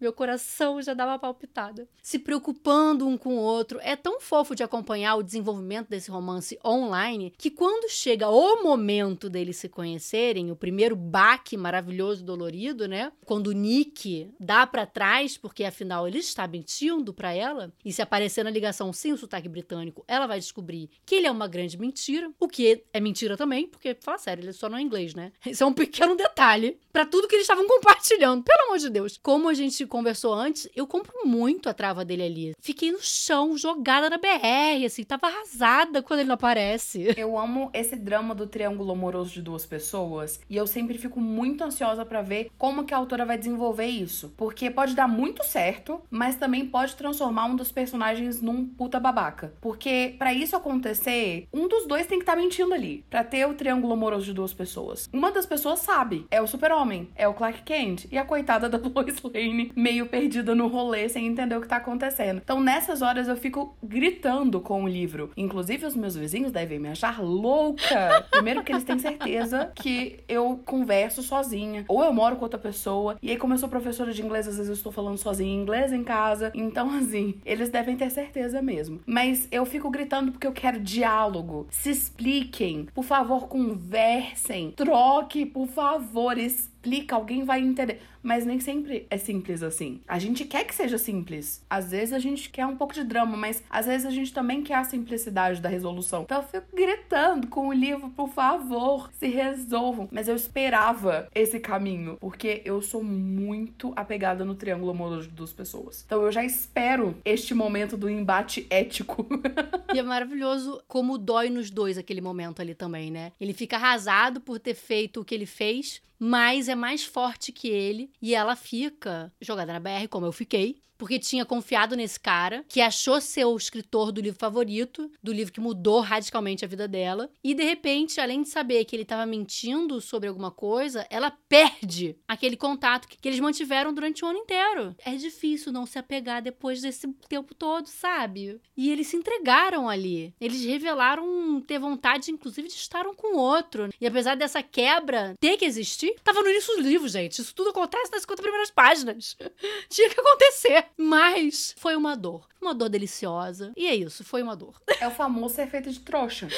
meu coração já dava palpitada. Se preocupando um com o outro. É tão fofo de acompanhar o desenvolvimento desse romance online que quando chega o momento deles se conhecerem, o primeiro baque maravilhoso, dolorido, né? Quando o Nick dá para trás, porque afinal ele está mentindo para ela, e se aparecer na ligação sim o sotaque britânico, ela vai descobrir que ele é uma grande mentira, o que é mentira também, porque, fala sério, ele só não é inglês, né? *laughs* Isso é um pequeno detalhe para tudo que eles estavam compartilhando, pelo amor de Deus. Como a gente conversou antes, eu compro muito a trava dele ali. Fiquei no chão, jogada na BR, assim, tava arrasada quando ele não aparece. Eu amo esse drama do triângulo amoroso de duas pessoas e eu sempre fico muito ansiosa para ver como que a autora vai desenvolver isso, porque pode dar muito certo, mas também pode transformar um dos personagens num puta babaca. Porque para isso acontecer, um dos dois tem que estar tá mentindo ali, para ter o triângulo amoroso de duas pessoas. Uma das pessoas sabe, é o Super-Homem, é o Clark Kent, e a coitada da *laughs* Lois Lane meio perdida no rolê sem entender o que tá acontecendo. Então nessas horas eu fico gritando com o livro. Inclusive, os meus vizinhos devem me achar louca. Primeiro, que eles têm certeza que eu converso sozinha, ou eu moro com outra pessoa. E aí, como eu sou professora de inglês, às vezes eu estou falando sozinha em inglês em casa. Então, *laughs* assim, eles devem ter certeza mesmo. Mas eu fico gritando porque eu quero diálogo. Se expliquem. Por favor, conversem. Troque, por favor. Explica, alguém vai entender mas nem sempre é simples assim. A gente quer que seja simples. Às vezes a gente quer um pouco de drama, mas às vezes a gente também quer a simplicidade da resolução. Então eu fico gritando com o livro, por favor, se resolvam. Mas eu esperava esse caminho, porque eu sou muito apegada no triângulo amoroso das pessoas. Então eu já espero este momento do embate ético. *laughs* e é maravilhoso como dói nos dois aquele momento ali também, né? Ele fica arrasado por ter feito o que ele fez, mas é mais forte que ele e ela fica jogada na BR, como eu fiquei, porque tinha confiado nesse cara, que achou ser o escritor do livro favorito, do livro que mudou radicalmente a vida dela. E de repente, além de saber que ele estava mentindo sobre alguma coisa, ela perde aquele contato que, eles mantiveram durante o ano inteiro. É difícil não se apegar depois desse tempo todo, sabe? E eles se entregaram ali. Eles revelaram ter vontade, inclusive, de estar um com o outro. E apesar dessa quebra ter que existir, tava no início do livro, gente. Isso tudo acontece nas 50 primeiras páginas. *laughs* Tinha que acontecer. Mas foi uma dor. Uma dor deliciosa. E é isso, foi uma dor. É o famoso ser feito de trouxa.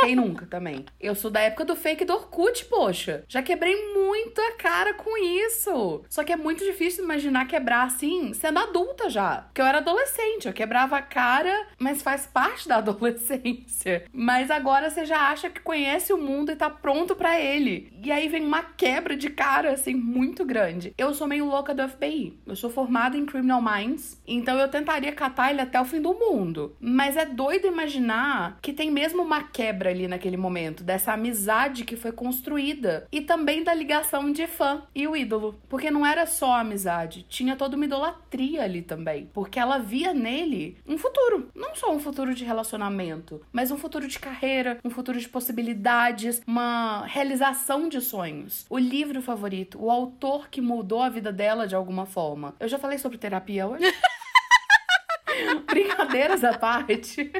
Quem nunca também? Eu sou da época do fake do Orkut, poxa. Já quebrei muito a cara com isso. Só que é muito difícil imaginar quebrar assim, sendo adulta já. Porque eu era adolescente, eu quebrava a cara, mas faz parte da *laughs* adolescência. Mas agora você já acha que conhece o mundo e tá pronto para ele. E aí vem uma quebra de cara, assim, muito grande. Eu sou meio louca do FBI. Eu sou formada em Criminal Minds, então eu tentaria catar ele até o fim do mundo. Mas é doido imaginar que tem mesmo uma quebra ali naquele momento, dessa amizade que foi construída e também da ligação de fã e o ídolo. Porque não era só amizade, tinha toda uma idolatria ali também. Porque ela via nele um futuro. Não só um futuro de relacionamento, mas um futuro de carreira, um futuro de possibilidades, uma realização de sonhos. O livro favorito, o autor que mudou a vida dela de alguma forma. Eu já falei sobre terapia *laughs* Brincadeiras à parte.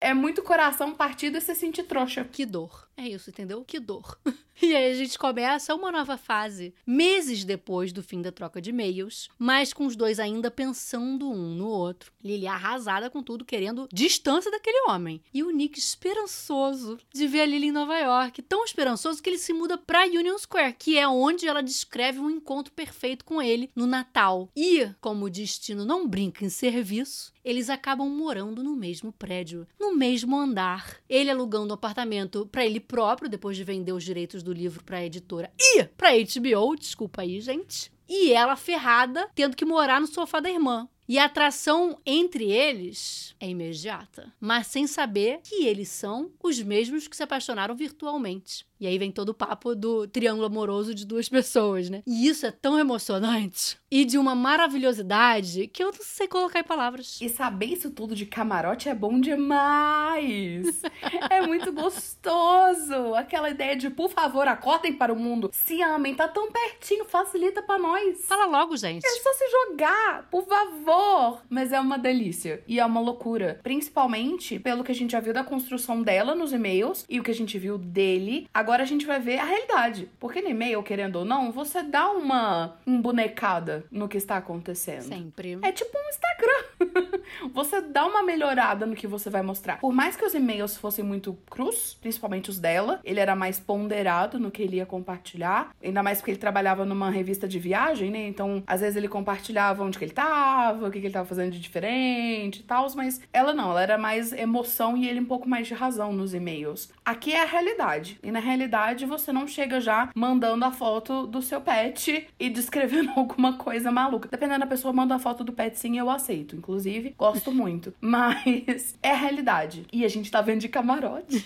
É muito coração partido e se sentir trouxa. Que dor. É isso, entendeu? Que dor. *laughs* E aí a gente começa uma nova fase, meses depois do fim da troca de e-mails, mas com os dois ainda pensando um no outro. Lily arrasada com tudo, querendo distância daquele homem. E o Nick esperançoso de ver a Lily em Nova York, tão esperançoso que ele se muda pra Union Square, que é onde ela descreve um encontro perfeito com ele no Natal. E, como o destino não brinca em serviço, eles acabam morando no mesmo prédio, no mesmo andar. Ele alugando um apartamento para ele próprio, depois de vender os direitos do livro para a editora e para HBO, desculpa aí, gente. E ela ferrada, tendo que morar no sofá da irmã. E a atração entre eles é imediata, mas sem saber que eles são os mesmos que se apaixonaram virtualmente. E aí vem todo o papo do triângulo amoroso de duas pessoas, né? E isso é tão emocionante e de uma maravilhosidade que eu não sei colocar em palavras. E saber isso tudo de camarote é bom demais. é muito gostoso. Aquela ideia de, por favor, acordem para o mundo, se amem, tá tão pertinho, facilita para nós. Fala logo, gente. É só se jogar, por favor. Mas é uma delícia e é uma loucura, principalmente pelo que a gente já viu da construção dela nos e-mails e o que a gente viu dele. Agora Agora a gente vai ver a realidade. Porque no e-mail, querendo ou não, você dá uma embonecada no que está acontecendo. Sempre. É tipo um Instagram. *laughs* você dá uma melhorada no que você vai mostrar. Por mais que os e-mails fossem muito crus, principalmente os dela, ele era mais ponderado no que ele ia compartilhar. Ainda mais porque ele trabalhava numa revista de viagem, né? Então, às vezes ele compartilhava onde que ele tava, o que, que ele tava fazendo de diferente e tal. Mas ela não, ela era mais emoção e ele um pouco mais de razão nos e-mails. Aqui é a realidade. E na realidade, realidade, você não chega já mandando a foto do seu pet e descrevendo *laughs* alguma coisa maluca. Dependendo da pessoa, manda a foto do pet sim, eu aceito. Inclusive, gosto *laughs* muito. Mas *laughs* é a realidade. E a gente tá vendo de camarote.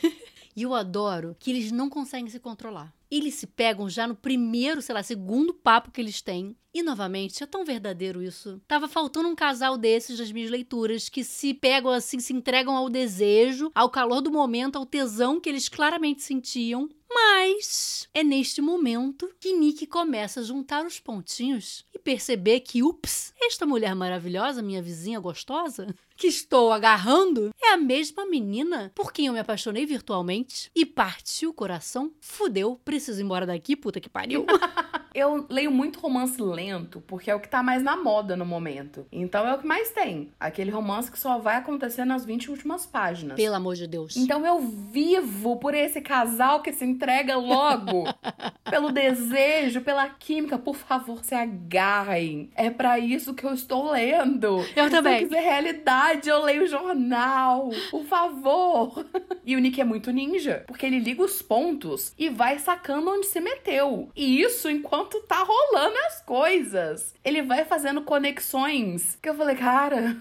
E eu adoro que eles não conseguem se controlar. Eles se pegam já no primeiro, sei lá, segundo papo que eles têm. E novamente, é tão verdadeiro isso. Tava faltando um casal desses nas minhas leituras que se pegam assim, se entregam ao desejo, ao calor do momento, ao tesão que eles claramente sentiam. Mas é neste momento que Nick começa a juntar os pontinhos e perceber que, ups, esta mulher maravilhosa, minha vizinha gostosa, *laughs* que estou agarrando, é a mesma menina por quem eu me apaixonei virtualmente e partiu o coração. Fudeu, preciso ir embora daqui, puta que pariu. *laughs* eu leio muito romance lento, porque é o que tá mais na moda no momento. Então é o que mais tem. Aquele romance que só vai acontecer nas 20 últimas páginas. Pelo amor de Deus. Então eu vivo por esse casal que se entrega logo. *laughs* pelo desejo, pela química. Por favor, se agarrem. É para isso que eu estou lendo. Eu também. Se eu quiser realidade, eu leio jornal. Por favor. *laughs* e o Nick é muito ninja, porque ele liga os pontos e vai sacando onde se meteu. E isso enquanto enquanto tá rolando as coisas. Ele vai fazendo conexões que eu falei, cara.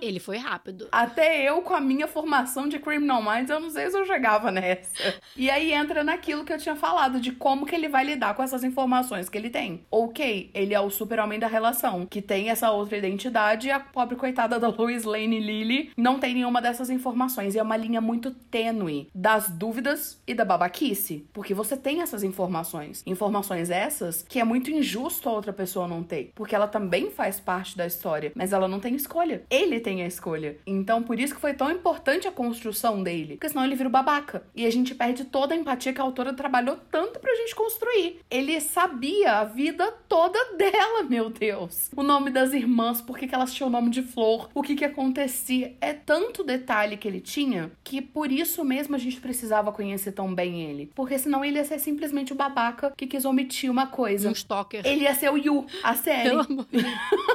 Ele foi rápido. Até eu, com a minha formação de Criminal Minds, eu não sei se eu chegava nessa. E aí entra naquilo que eu tinha falado, de como que ele vai lidar com essas informações que ele tem. Ok, ele é o super-homem da relação, que tem essa outra identidade, e a pobre coitada da Lois Lane Lily não tem nenhuma dessas informações. E é uma linha muito tênue das dúvidas e da babaquice. Porque você tem essas informações. Informações essas que é muito injusto a outra pessoa não ter, porque ela também faz parte da história, mas ela não tem escolha. Ele tem a escolha. Então, por isso que foi tão importante a construção dele, porque senão ele vira o babaca. E a gente perde toda a empatia que a autora trabalhou tanto pra gente construir. Ele sabia a vida toda *laughs* dela, meu Deus. O nome das irmãs, por que, que elas tinham o nome de flor, o que que acontecia. É tanto detalhe que ele tinha que por isso mesmo a gente precisava conhecer tão bem ele. Porque senão ele ia ser simplesmente o babaca que quis omitir uma coisa coisa. Um stalker. Ele ia ser o Yu, a série. Pelo amor *laughs*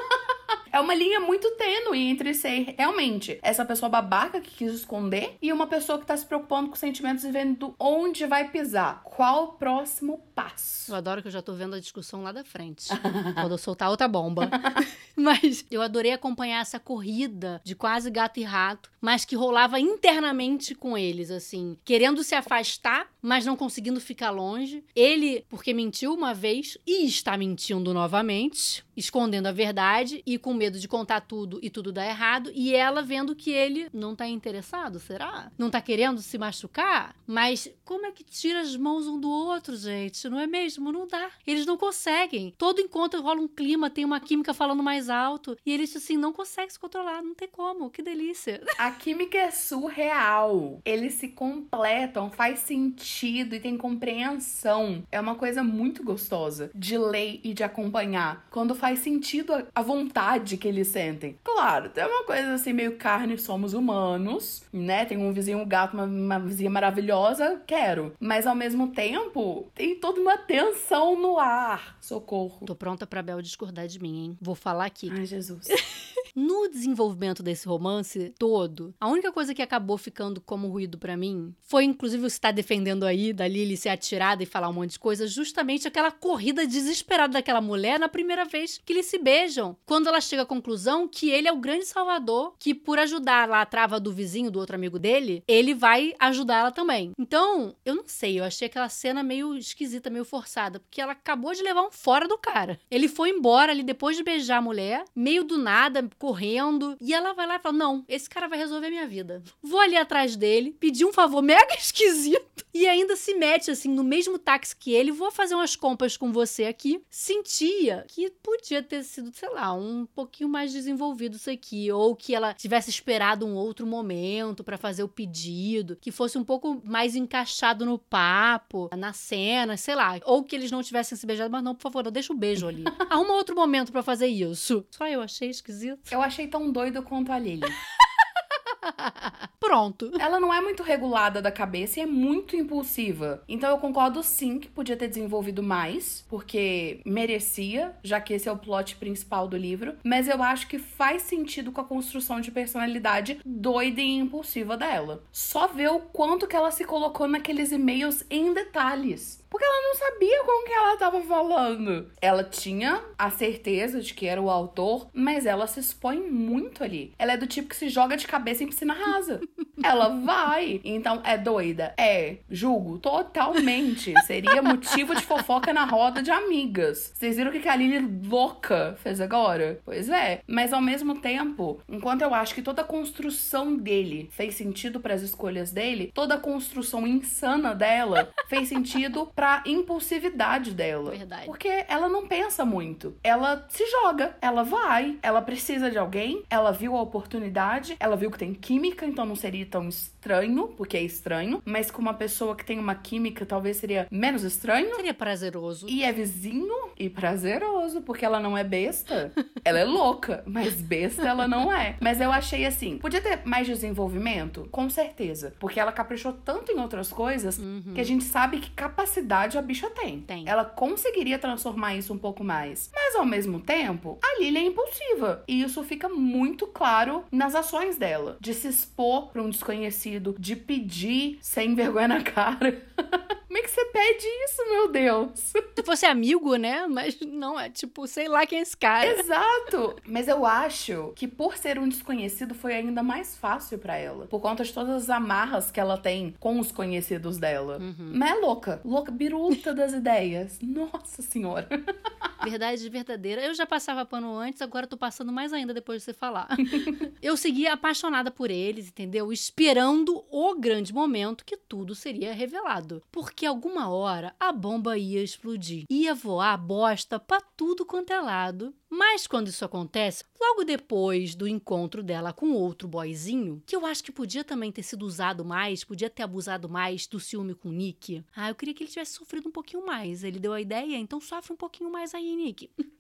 É uma linha muito tênue entre ser realmente essa pessoa babaca que quis esconder e uma pessoa que tá se preocupando com sentimentos e vendo onde vai pisar. Qual o próximo passo? Eu adoro que eu já tô vendo a discussão lá da frente. *laughs* quando eu soltar outra bomba. *laughs* mas eu adorei acompanhar essa corrida de quase gato e rato, mas que rolava internamente com eles, assim, querendo se afastar, mas não conseguindo ficar longe. Ele, porque mentiu uma vez e está mentindo novamente, escondendo a verdade e com medo de contar tudo e tudo dar errado, e ela vendo que ele não tá interessado, será? Não tá querendo se machucar? Mas como é que tira as mãos um do outro, gente? Não é mesmo? Não dá. Eles não conseguem. Todo encontro rola um clima, tem uma química falando mais alto, e eles assim não conseguem se controlar, não tem como. Que delícia. *laughs* A química é surreal. Eles se completam, faz sentido e tem compreensão. É uma coisa muito gostosa de ler e de acompanhar. Quando faz sentido a vontade que eles sentem. Claro, tem uma coisa assim, meio carne, somos humanos, né? Tem um vizinho um gato, uma, uma vizinha maravilhosa, quero. Mas ao mesmo tempo, tem toda uma tensão no ar. Socorro. Tô pronta pra Bel discordar de mim, hein? Vou falar aqui. Ai, Jesus. *laughs* no desenvolvimento desse romance todo, a única coisa que acabou ficando como ruído para mim foi, inclusive, você estar tá defendendo aí da Lily ser atirada e falar um monte de coisa, justamente aquela corrida desesperada daquela mulher na primeira vez que eles se beijam. Quando ela chega à conclusão que ele é o grande salvador, que por ajudar lá a trava do vizinho, do outro amigo dele, ele vai ajudar ela também. Então, eu não sei, eu achei aquela cena meio esquisita, meio forçada, porque ela acabou de levar um fora do cara. Ele foi embora ali depois de beijar a mulher, meio do nada, correndo, e ela vai lá e fala: Não, esse cara vai resolver minha vida. Vou ali atrás dele, pedir um favor mega *laughs* esquisito, e ainda se mete assim no mesmo táxi que ele, vou fazer umas compras com você aqui. Sentia que podia ter sido, sei lá, um pouquinho mais desenvolvido isso aqui, ou que ela tivesse esperado um outro momento para fazer o pedido, que fosse um pouco mais encaixado no papo, na cena, sei lá, ou que eles não tivessem se beijado, mas não, por favor, não deixa o beijo ali. *laughs* Arruma outro momento para fazer isso. Só eu achei esquisito. Eu achei tão doido quanto a Lily. *laughs* Pronto. Ela não é muito regulada da cabeça e é muito impulsiva. Então eu concordo sim que podia ter desenvolvido mais, porque merecia, já que esse é o plot principal do livro. Mas eu acho que faz sentido com a construção de personalidade doida e impulsiva dela. Só ver o quanto que ela se colocou naqueles e-mails em detalhes. Porque ela não sabia com que ela estava falando. Ela tinha a certeza de que era o autor, mas ela se expõe muito ali. Ela é do tipo que se joga de cabeça em piscina rasa. *laughs* ela vai. Então, é doida? É. Julgo totalmente. Seria motivo de fofoca na roda de amigas. Vocês viram o que a Lily louca fez agora? Pois é. Mas ao mesmo tempo, enquanto eu acho que toda a construção dele fez sentido para as escolhas dele, toda a construção insana dela fez sentido pra impulsividade dela. Verdade. Porque ela não pensa muito. Ela se joga, ela vai, ela precisa de alguém, ela viu a oportunidade, ela viu que tem química, então não seria tão estranho, porque é estranho, mas com uma pessoa que tem uma química talvez seria menos estranho. Seria prazeroso. E é vizinho e prazeroso, porque ela não é besta. *laughs* ela é louca, mas besta ela não é. Mas eu achei assim, podia ter mais desenvolvimento? Com certeza. Porque ela caprichou tanto em outras coisas uhum. que a gente sabe que capacidade a bicha tem. Tem. Ela conseguiria transformar isso um pouco mais. Mas ao mesmo tempo, a Lily é impulsiva. E isso fica muito claro nas ações dela. De se expor para um desconhecido, de pedir sem vergonha na cara. *laughs* Como é que você pede isso, meu Deus? *laughs* Se fosse amigo, né? Mas não, é tipo, sei lá quem é esse cara. Exato! Mas eu acho que por ser um desconhecido foi ainda mais fácil para ela. Por conta de todas as amarras que ela tem com os conhecidos dela. Uhum. Mas é louca. Louca, biruta das ideias. Nossa senhora. *laughs* Verdade verdadeira. Eu já passava pano antes, agora tô passando mais ainda depois de você falar. *laughs* eu seguia apaixonada por eles, entendeu? Esperando o grande momento que tudo seria revelado. Porque alguma hora a bomba ia explodir. Ia voar bosta pra tudo quanto é lado. Mas quando isso acontece, logo depois do encontro dela com outro boyzinho, que eu acho que podia também ter sido usado mais, podia ter abusado mais do ciúme com o Nick. Ah, eu queria que ele tivesse sofrido um pouquinho mais. Ele deu a ideia, então sofre um pouquinho mais aí, Nick. *laughs*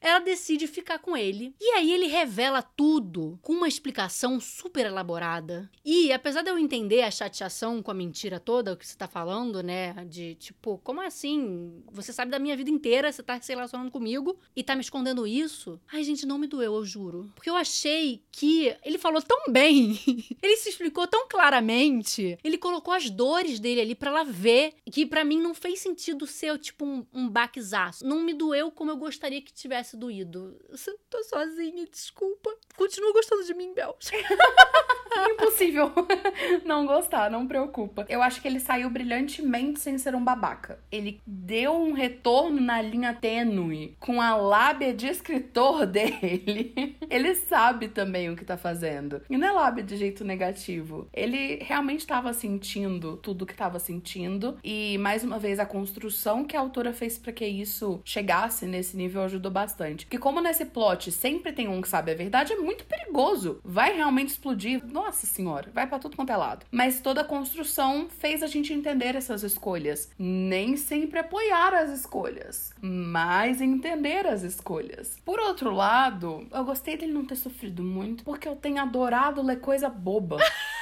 ela decide ficar com ele. E aí ele revela tudo com uma explicação super elaborada. E apesar de eu entender a chateação com a mentira toda que você tá falando, né? De tipo, como assim? Você sabe da minha vida inteira, você tá se relacionando comigo e tá me escondendo isso? Ai, gente, não me doeu, eu juro. Porque eu achei que ele falou tão bem, *laughs* ele se explicou tão claramente, ele colocou as dores dele ali para ela ver, que para mim não fez sentido ser tipo um, um baquezaço. Não me doeu como eu gostaria gostaria que tivesse doído. Eu tô sozinha, desculpa. Continua gostando de mim, Bel. *laughs* Impossível *laughs* não gostar, não preocupa. Eu acho que ele saiu brilhantemente sem ser um babaca. Ele deu um retorno na linha tênue com a lábia de escritor *laughs* dele. Ele sabe também o que tá fazendo. E não é lábia de jeito negativo. Ele realmente estava sentindo tudo que estava sentindo. E mais uma vez, a construção que a autora fez para que isso chegasse nesse nível ajudou bastante. Porque, como nesse plot sempre tem um que sabe a verdade, é muito perigoso. Vai realmente explodir. Nossa senhora, vai para tudo quanto é lado. Mas toda a construção fez a gente entender essas escolhas. Nem sempre apoiar as escolhas, mas entender as escolhas. Por outro lado, eu gostei dele não ter sofrido muito, porque eu tenho adorado ler coisa boba. *laughs*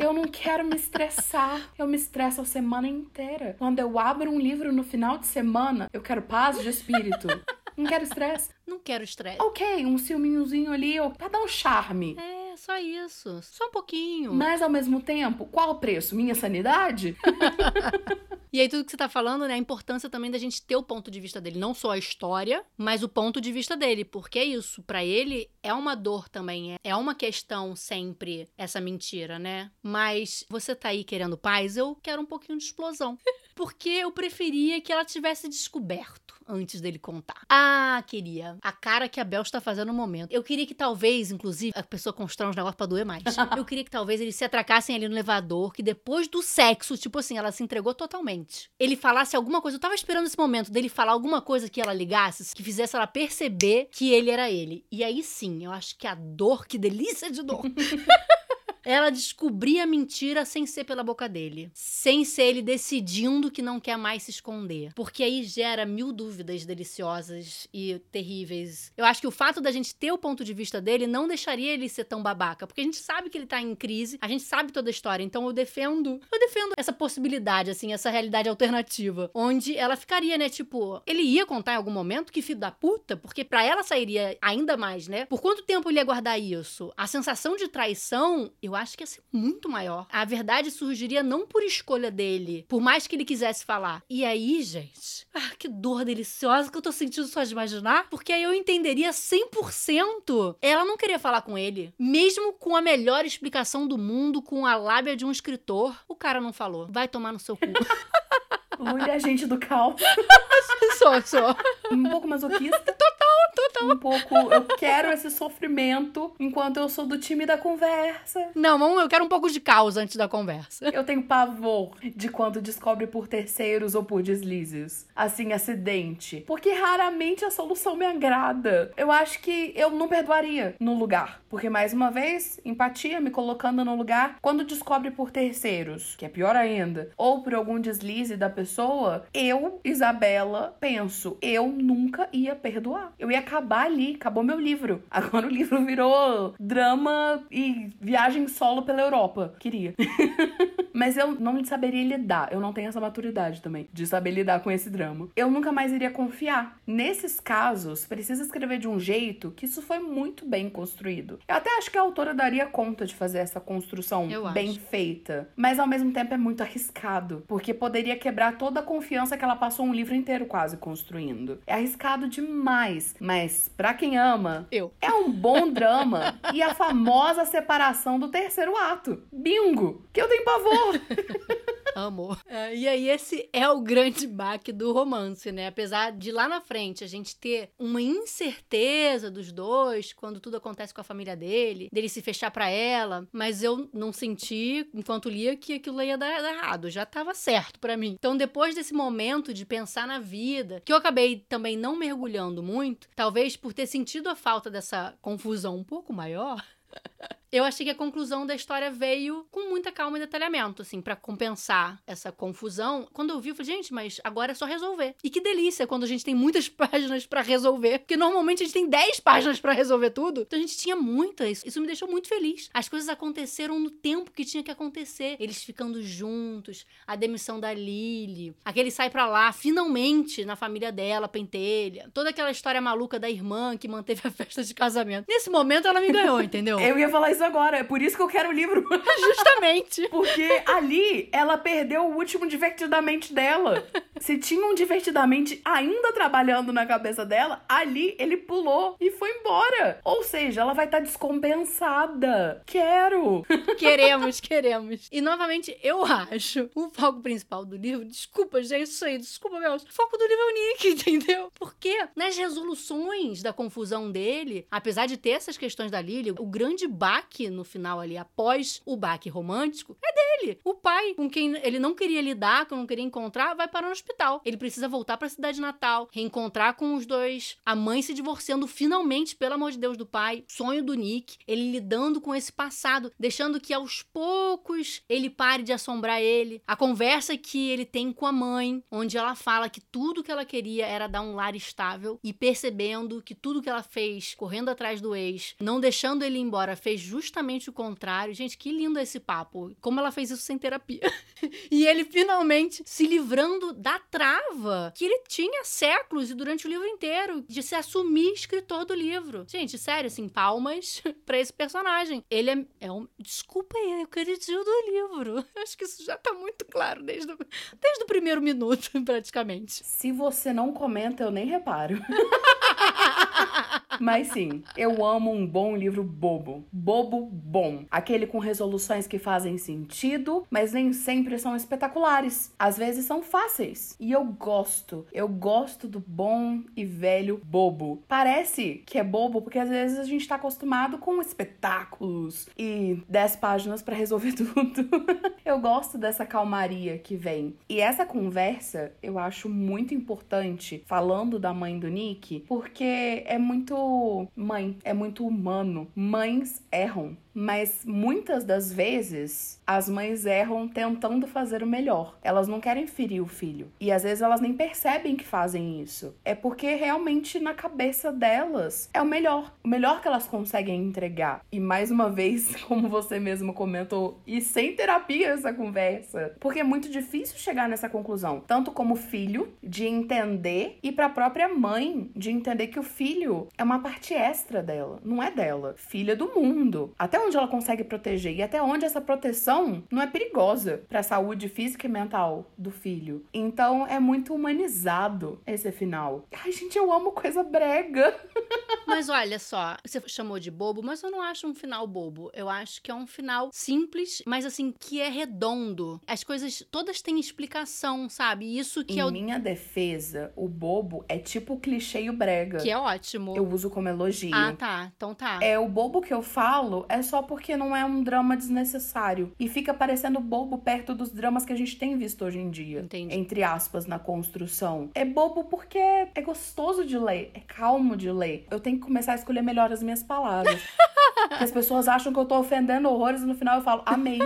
Eu não quero me estressar. Eu me estresso a semana inteira. Quando eu abro um livro no final de semana, eu quero paz de espírito. Não quero estresse. Não quero estresse. ok, um ciúminhozinho ali, ó, pra dar um charme. É, só isso. Só um pouquinho. Mas ao mesmo tempo, qual o preço? Minha sanidade? *laughs* E aí, tudo que você tá falando, né? A importância também da gente ter o ponto de vista dele. Não só a história, mas o ponto de vista dele. Porque é isso. Pra ele, é uma dor também. É, é uma questão sempre essa mentira, né? Mas você tá aí querendo paz, eu quero um pouquinho de explosão. *laughs* Porque eu preferia que ela tivesse descoberto antes dele contar. Ah, queria. A cara que a Bel está fazendo no momento. Eu queria que talvez, inclusive, a pessoa constrói uns negócios pra doer mais. *laughs* Eu queria que talvez eles se atracassem ali no elevador, que depois do sexo, tipo assim, ela se entregou totalmente. Ele falasse alguma coisa. Eu tava esperando esse momento dele falar alguma coisa que ela ligasse, que fizesse ela perceber que ele era ele. E aí sim, eu acho que a dor, que delícia de dor. *laughs* ela descobrir a mentira sem ser pela boca dele. Sem ser ele decidindo que não quer mais se esconder. Porque aí gera mil dúvidas deliciosas e terríveis. Eu acho que o fato da gente ter o ponto de vista dele não deixaria ele ser tão babaca. Porque a gente sabe que ele tá em crise, a gente sabe toda a história. Então eu defendo. Eu defendo essa possibilidade, assim, essa realidade alternativa. Onde ela ficaria, né? Tipo, ele ia contar em algum momento que filho da puta, porque para ela sairia ainda mais, né? Por quanto tempo ele ia guardar isso? A sensação de traição, eu acho que ia ser muito maior. A verdade surgiria não por escolha dele, por mais que ele quisesse falar. E aí, gente, ah, que dor deliciosa que eu tô sentindo só de imaginar, porque aí eu entenderia 100%. Ela não queria falar com ele, mesmo com a melhor explicação do mundo, com a lábia de um escritor, o cara não falou. Vai tomar no seu cu. *laughs* A gente do caos. sou, sou. Um pouco masoquista. Total, total. Um pouco, eu quero esse sofrimento enquanto eu sou do time da conversa. Não, vamos, eu quero um pouco de caos antes da conversa. Eu tenho pavor de quando descobre por terceiros ou por deslizes. Assim, acidente. Porque raramente a solução me agrada. Eu acho que eu não perdoaria no lugar. Porque, mais uma vez, empatia, me colocando no lugar. Quando descobre por terceiros, que é pior ainda, ou por algum deslize da pessoa, eu, Isabela, penso, eu nunca ia perdoar. Eu ia acabar ali, acabou meu livro. *laughs* Agora o livro virou drama e viagem solo pela Europa. Queria. *laughs* Mas eu não saberia lidar. Eu não tenho essa maturidade também de saber lidar com esse drama. Eu nunca mais iria confiar. Nesses casos, precisa escrever de um jeito que isso foi muito bem construído. Eu até acho que a autora daria conta de fazer essa construção Eu bem acho. feita. Mas ao mesmo tempo é muito arriscado. Porque poderia quebrar toda a confiança que ela passou um livro inteiro quase construindo. É arriscado demais. Mas pra quem ama, Eu. é um bom drama e a famosa separação do terceiro ato. Bingo! Que eu tenho pavor. *laughs* Amor. É, e aí, esse é o grande baque do romance, né? Apesar de lá na frente a gente ter uma incerteza dos dois quando tudo acontece com a família dele, dele se fechar pra ela, mas eu não senti, enquanto lia, que aquilo ia dar, errado. Já tava certo pra mim. Então, depois desse momento de pensar na vida, que eu acabei também não mergulhando muito, talvez por ter sentido a falta dessa confusão um pouco maior. *laughs* Eu achei que a conclusão da história veio com muita calma e detalhamento, assim, pra compensar essa confusão. Quando eu vi, eu falei, gente, mas agora é só resolver. E que delícia quando a gente tem muitas *laughs* páginas pra resolver, porque normalmente a gente tem 10 páginas pra resolver tudo. Então a gente tinha muitas. Isso me deixou muito feliz. As coisas aconteceram no tempo que tinha que acontecer. Eles ficando juntos, a demissão da Lily, aquele sai pra lá, finalmente, na família dela, pentelha. Toda aquela história maluca da irmã que manteve a *laughs* festa de casamento. Nesse momento ela me ganhou, entendeu? Eu ia falar isso agora, é por isso que eu quero o livro. *laughs* Justamente. Porque ali ela perdeu o último divertidamente dela. Se tinha um divertidamente ainda trabalhando na cabeça dela, ali ele pulou e foi embora. Ou seja, ela vai estar descompensada. Quero! *laughs* Queremos, queremos. E novamente, eu acho o foco principal do livro. Desculpa, gente, isso aí, desculpa, meu. O foco do livro é o Nick, *laughs* entendeu? Porque nas resoluções da confusão dele, apesar de ter essas questões da Lily, o grande baque no final ali, após o baque romântico, é dele. O pai, com quem ele não queria lidar, que não queria encontrar, vai parar no hospital. Ele precisa voltar pra cidade natal, reencontrar com os dois, a mãe se divorciando finalmente, pelo amor de Deus, do pai, sonho do Nick, ele lidando com esse passado, deixando que aos poucos ele pare de assombrar ele. A conversa que ele tem com a mãe, onde ela fala que tudo que ela queria era dar um lar estável e percebendo que tudo que ela fez, correndo atrás do ex, não deixando ele embora, fez fez justamente o contrário. Gente, que lindo esse papo. Como ela fez isso sem terapia. *laughs* e ele finalmente se livrando da trava que ele tinha séculos e durante o livro inteiro de se assumir escritor do livro. Gente, sério, assim, palmas *laughs* para esse personagem. Ele é, é um. Desculpa aí, eu queridinho do livro. *laughs* Acho que isso já tá muito claro desde o, desde o primeiro minuto, praticamente. Se você não comenta, eu nem reparo. Mas sim, eu amo um bom livro bobo. Bobo bom. Aquele com resoluções que fazem sentido, mas nem sempre são espetaculares. Às vezes são fáceis. E eu gosto. Eu gosto do bom e velho bobo. Parece que é bobo porque às vezes a gente tá acostumado com espetáculos e 10 páginas para resolver *laughs* tudo. eu gosto dessa calmaria que vem. E essa conversa eu acho muito importante falando da mãe do Nick, porque é muito mãe, é muito humano. Mães erram. Mas muitas das vezes as mães erram tentando fazer o melhor. Elas não querem ferir o filho. E às vezes elas nem percebem que fazem isso. É porque realmente na cabeça delas é o melhor. O melhor que elas conseguem entregar. E mais uma *laughs* vez, como você mesmo comentou, e sem terapia essa conversa. Porque é muito difícil chegar nessa conclusão. Tanto como filho, de entender, e para a própria mãe, de entender que o filho é uma parte extra dela. Não é dela. Filha do mundo. Até onde ela consegue proteger e até onde essa proteção não é perigosa para a saúde física e mental do filho. Então é muito humanizado esse final. Ai, gente, eu amo coisa brega. *laughs* Mas olha só, você chamou de bobo, mas eu não acho um final bobo. Eu acho que é um final simples, mas assim, que é redondo. As coisas todas têm explicação, sabe? Isso que em é o. minha defesa, o bobo é tipo o clichê e o brega. Que é ótimo. Eu uso como elogio. Ah, tá. Então tá. É o bobo que eu falo é só porque não é um drama desnecessário. E fica parecendo bobo perto dos dramas que a gente tem visto hoje em dia. Entendi. Entre aspas, na construção. É bobo porque é gostoso de ler, é calmo de ler. Eu tenho que começar a escolher melhor as minhas palavras. *laughs* Porque as pessoas acham que eu tô ofendendo horrores e no final eu falo, amei.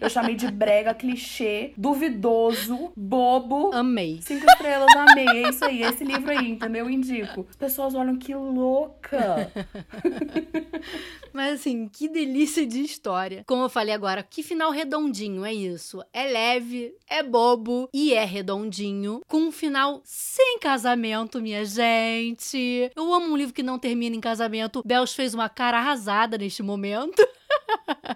Eu chamei de brega, clichê, duvidoso, bobo. Amei. Cinco estrelas, amei. É isso aí, esse livro aí, entendeu? Eu indico. As pessoas olham que louca. *laughs* Mas assim, que delícia de história. Como eu falei agora, que final redondinho é isso. É leve, é bobo e é redondinho. Com um final sem casamento, minha gente. Eu amo um livro que não termina em casamento. Bells fez uma cara arrasada neste momento. *laughs*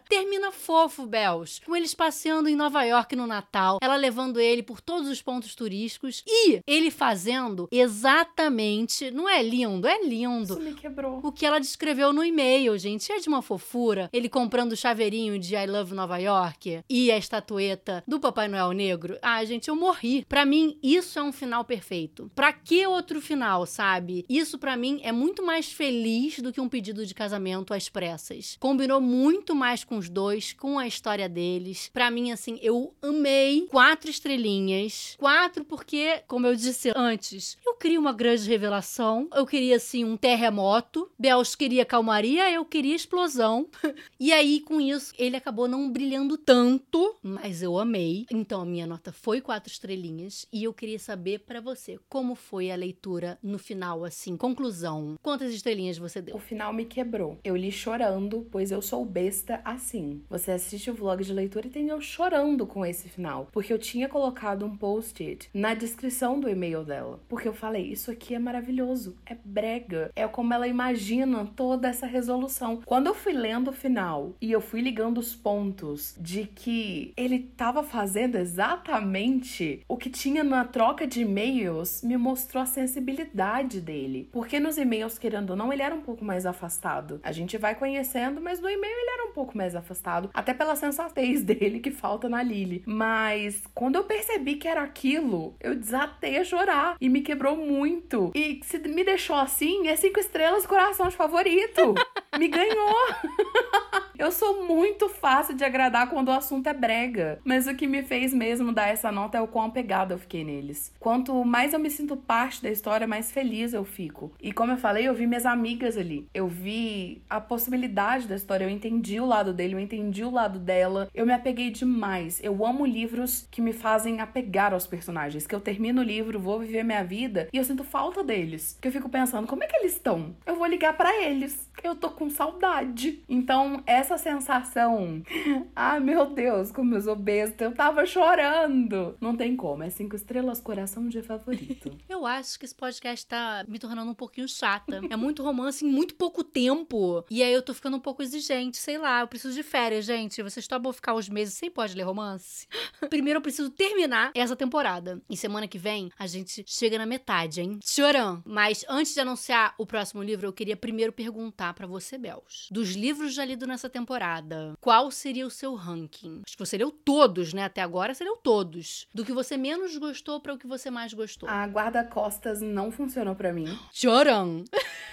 Termina fofo, Bells, com eles passeando em Nova York no Natal, ela levando ele por todos os pontos turísticos e ele fazendo exatamente, não é lindo, é lindo. Isso me quebrou. O que ela descreveu no e-mail, gente, é de uma fofura. Ele comprando o chaveirinho de I Love Nova York e a estatueta do Papai Noel Negro. Ah, gente, eu morri. Para mim, isso é um final perfeito. Pra que outro final, sabe? Isso para mim é muito mais feliz do que um pedido de casamento às pressas. Combinou muito mais com os dois, com a história deles. Para mim, assim, eu amei quatro estrelinhas. Quatro porque, como eu disse antes, eu queria uma grande revelação. Eu queria, assim, um terremoto. Bells queria calmaria, eu queria explosão. *laughs* e aí, com isso, ele acabou não brilhando tanto, mas eu amei. Então, a minha nota foi quatro estrelinhas. E eu queria saber para você, como foi a leitura no final, assim, conclusão. Quantas estrelinhas você deu? O final me quebrou. Eu li chorando, pois eu sou besta assim. Você assiste o vlog de leitura e tem eu chorando com esse final. Porque eu tinha colocado um post-it na descrição do e-mail dela. Porque eu falei, isso aqui é maravilhoso, é brega. É como ela imagina toda essa resolução. Quando eu fui lendo o final e eu fui ligando os pontos de que ele tava fazendo exatamente o que tinha na troca de e-mails, me mostrou a sensibilidade dele. Porque nos e-mails, querendo ou não, ele era um pouco mais afastado. A gente vai conhecendo, mas no e-mail ele era um pouco mais afastado, até pela sensatez *laughs* dele que falta na Lily. Mas quando eu percebi que era aquilo, eu desatei a chorar e me quebrou muito. E se me deixou assim, é cinco estrelas coração de favorito. *laughs* me ganhou. *laughs* Eu sou muito fácil de agradar quando o assunto é brega. Mas o que me fez mesmo dar essa nota é o quão apegada eu fiquei neles. Quanto mais eu me sinto parte da história, mais feliz eu fico. E como eu falei, eu vi minhas amigas ali. Eu vi a possibilidade da história. Eu entendi o lado dele, eu entendi o lado dela. Eu me apeguei demais. Eu amo livros que me fazem apegar aos personagens. Que eu termino o livro, vou viver minha vida e eu sinto falta deles. Que eu fico pensando, como é que eles estão? Eu vou ligar para eles. Eu tô com saudade. Então, essa sensação. *laughs* Ai, meu Deus, como eu sou besta. Eu tava chorando. Não tem como. É cinco estrelas, coração de favorito. *laughs* Eu acho que esse podcast tá me tornando um pouquinho chata. É muito romance em muito pouco tempo. E aí eu tô ficando um pouco exigente. Sei lá, eu preciso de férias, gente. Vocês topam ficar uns meses sem pode ler romance? *laughs* Primeiro eu preciso terminar essa temporada. E semana que vem a gente chega na metade, hein? Chorão. Mas antes de anunciar o próximo livro, eu queria primeiro perguntar para você, Bels. Dos livros já lidos nessa temporada, qual seria o seu ranking? Acho que você leu todos, né? Até agora você leu todos. Do que você menos gostou para o que você mais gostou. A guarda-costas não funcionou para mim. Chorão.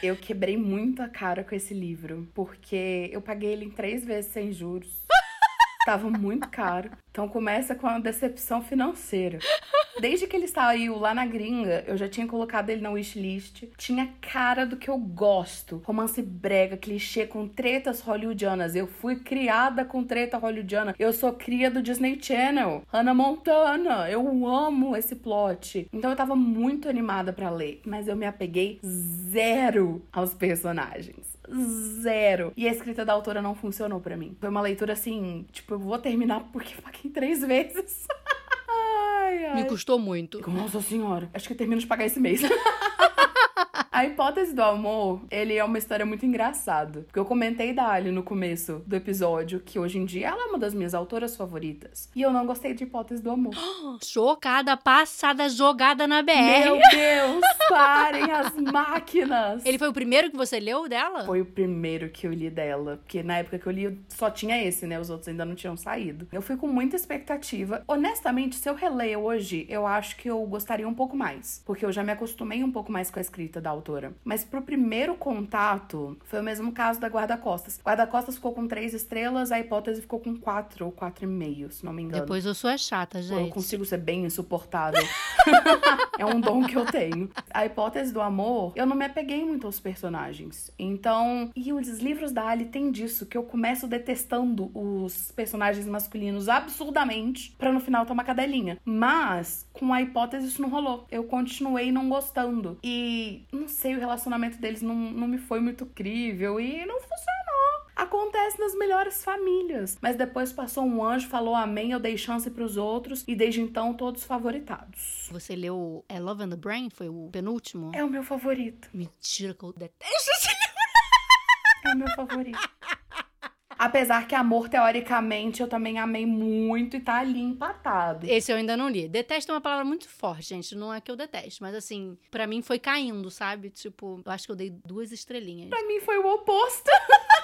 Eu quebrei muito a cara com esse livro, porque eu paguei ele três vezes sem juros. *laughs* Tava muito caro. Então começa com a decepção financeira. Desde que ele saiu lá na gringa, eu já tinha colocado ele na wishlist. Tinha cara do que eu gosto. Romance brega, clichê com tretas hollywoodianas. Eu fui criada com treta hollywoodiana. Eu sou cria do Disney Channel. Hannah Montana. Eu amo esse plot. Então eu tava muito animada para ler, mas eu me apeguei zero aos personagens zero. E a escrita da autora não funcionou para mim. Foi uma leitura assim, tipo, eu vou terminar porque paguei três vezes. *laughs* ai, ai. Me custou muito. Nossa senhora, acho que eu termino de pagar esse mês. *laughs* A hipótese do amor, ele é uma história muito engraçada. Porque eu comentei da Ali no começo do episódio que hoje em dia ela é uma das minhas autoras favoritas. E eu não gostei de hipótese do amor. *gasps* Chocada, passada, jogada na BR. Meu Deus, *laughs* parem as máquinas! Ele foi o primeiro que você leu dela? Foi o primeiro que eu li dela. Porque na época que eu li, só tinha esse, né? Os outros ainda não tinham saído. Eu fui com muita expectativa. Honestamente, se eu releio hoje, eu acho que eu gostaria um pouco mais. Porque eu já me acostumei um pouco mais com a escrita da autora Mas pro primeiro contato, foi o mesmo caso da Guarda-Costas. Guarda-Costas ficou com três estrelas, a hipótese ficou com quatro ou quatro e meio, se não me engano. Depois eu sou a chata, gente. Eu consigo ser bem insuportável. *laughs* é um dom que eu tenho. A hipótese do amor, eu não me apeguei muito aos personagens. Então, e os livros da Ali tem disso, que eu começo detestando os personagens masculinos absurdamente, para no final tomar cadelinha. Mas, com a hipótese, isso não rolou. Eu continuei não gostando. E, não sei, o relacionamento deles não, não me foi muito crível e não funcionou. Acontece nas melhores famílias. Mas depois passou um anjo, falou amém, eu dei chance para os outros e desde então todos favoritados. Você leu é Love and the Brain? Foi o penúltimo? É o meu favorito. Mentira que eu detesto esse livro. É o meu favorito. *laughs* Apesar que amor, teoricamente, eu também amei muito e tá ali empatado. Esse eu ainda não li. Detesto é uma palavra muito forte, gente. Não é que eu detesto, mas assim, para mim foi caindo, sabe? Tipo, eu acho que eu dei duas estrelinhas. Pra mim foi o oposto. *laughs*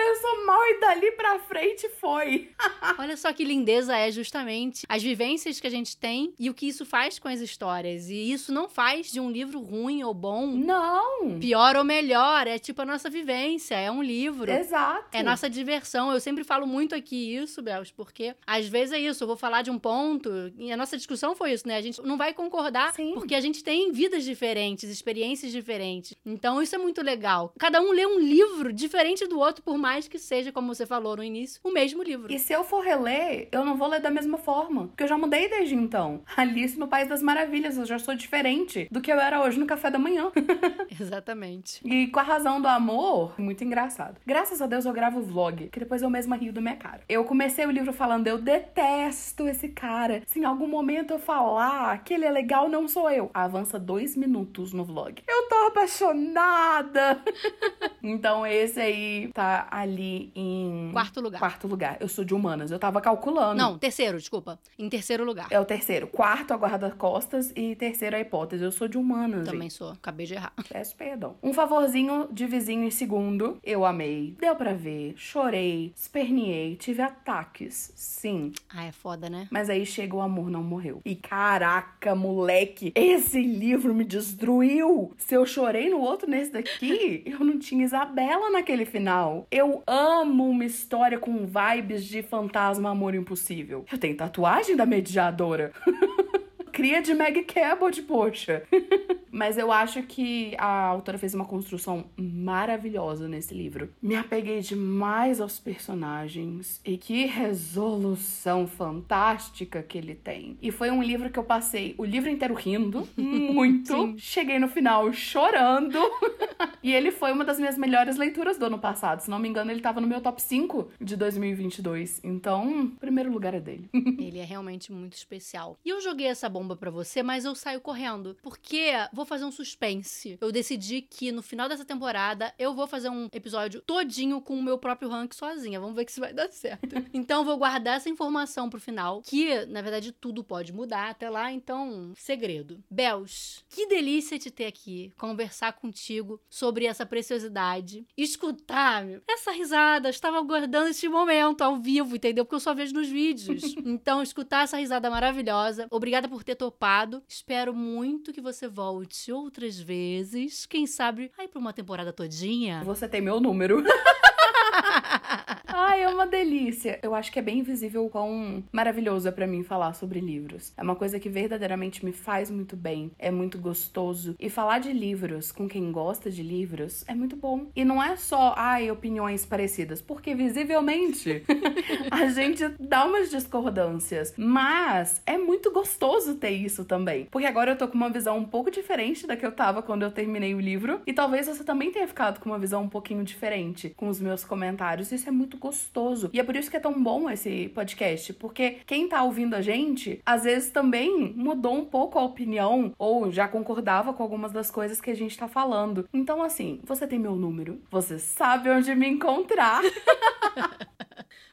Começou mal e dali pra frente foi. *laughs* Olha só que lindeza é justamente as vivências que a gente tem e o que isso faz com as histórias. E isso não faz de um livro ruim ou bom. Não. Pior ou melhor. É tipo a nossa vivência. É um livro. Exato. É nossa diversão. Eu sempre falo muito aqui isso, Belos, porque às vezes é isso. Eu vou falar de um ponto e a nossa discussão foi isso, né? A gente não vai concordar Sim. porque a gente tem vidas diferentes, experiências diferentes. Então isso é muito legal. Cada um lê um livro diferente do outro por mais que seja, como você falou no início, o mesmo livro. E se eu for reler, eu não vou ler da mesma forma. Porque eu já mudei desde então. *laughs* Alice no País das Maravilhas, eu já sou diferente do que eu era hoje no café da manhã. *laughs* Exatamente. E com a razão do amor, muito engraçado. Graças a Deus eu gravo vlog, que depois eu mesma rio da minha cara. Eu comecei o livro falando, eu detesto esse cara. Se em algum momento eu falar que ele é legal, não sou eu. Avança dois minutos no vlog. Eu tô apaixonada. *laughs* então esse aí tá ali em. Quarto lugar. Quarto lugar. Eu sou de humanas. Eu tava calculando. Não, terceiro, desculpa. Em terceiro lugar. É o terceiro. Quarto, a guarda-costas. E terceiro, a hipótese. Eu sou de humanas. Também gente. sou. Acabei de errar. *laughs* Peço perdão. Um favorzinho de vizinho em segundo. Eu amei. Deu pra ver. Chorei. Esperniei. Tive ataques. Sim. Ah, é foda, né? Mas aí chega o amor não morreu. E caraca, moleque. Esse livro me destruiu. Se eu chorei no outro nesse daqui, eu não tinha Isabela naquele final. Eu eu amo uma história com vibes de fantasma amor impossível. Eu tenho tatuagem da mediadora. *laughs* Cria de Meg Cabot, poxa. *laughs* Mas eu acho que a autora fez uma construção maravilhosa nesse livro. Me apeguei demais aos personagens e que resolução fantástica que ele tem. E foi um livro que eu passei o livro inteiro rindo *laughs* muito. Cheguei no final chorando. E ele foi uma das minhas melhores leituras do ano passado. Se não me engano, ele tava no meu top 5 de 2022. Então, o primeiro lugar é dele. *laughs* ele é realmente muito especial. E eu joguei essa bomba para você, mas eu saio correndo. Porque vou fazer um suspense. Eu decidi que no final dessa temporada eu vou fazer um episódio todinho com o meu próprio rank sozinha. Vamos ver se vai dar certo. *laughs* então vou guardar essa informação pro final, que na verdade tudo pode mudar até lá, então segredo. Bels, que delícia te ter aqui, conversar contigo sobre essa preciosidade, escutar essa risada. Eu estava aguardando este momento ao vivo, entendeu? Porque eu só vejo nos vídeos. *laughs* então escutar essa risada maravilhosa. Obrigada por ter topado. Espero muito que você volte outras vezes. Quem sabe aí pra uma temporada todinha. Você tem meu número. *laughs* Ai, é uma delícia. Eu acho que é bem invisível o quão maravilhoso é para mim falar sobre livros. É uma coisa que verdadeiramente me faz muito bem, é muito gostoso. E falar de livros com quem gosta de livros é muito bom. E não é só, ai, opiniões parecidas, porque visivelmente *laughs* a gente dá umas discordâncias. Mas é muito gostoso ter isso também. Porque agora eu tô com uma visão um pouco diferente da que eu tava quando eu terminei o livro. E talvez você também tenha ficado com uma visão um pouquinho diferente com os meus comentários. Isso é muito gostoso. E é por isso que é tão bom esse podcast, porque quem tá ouvindo a gente, às vezes também mudou um pouco a opinião ou já concordava com algumas das coisas que a gente tá falando. Então, assim, você tem meu número, você sabe onde me encontrar. *laughs*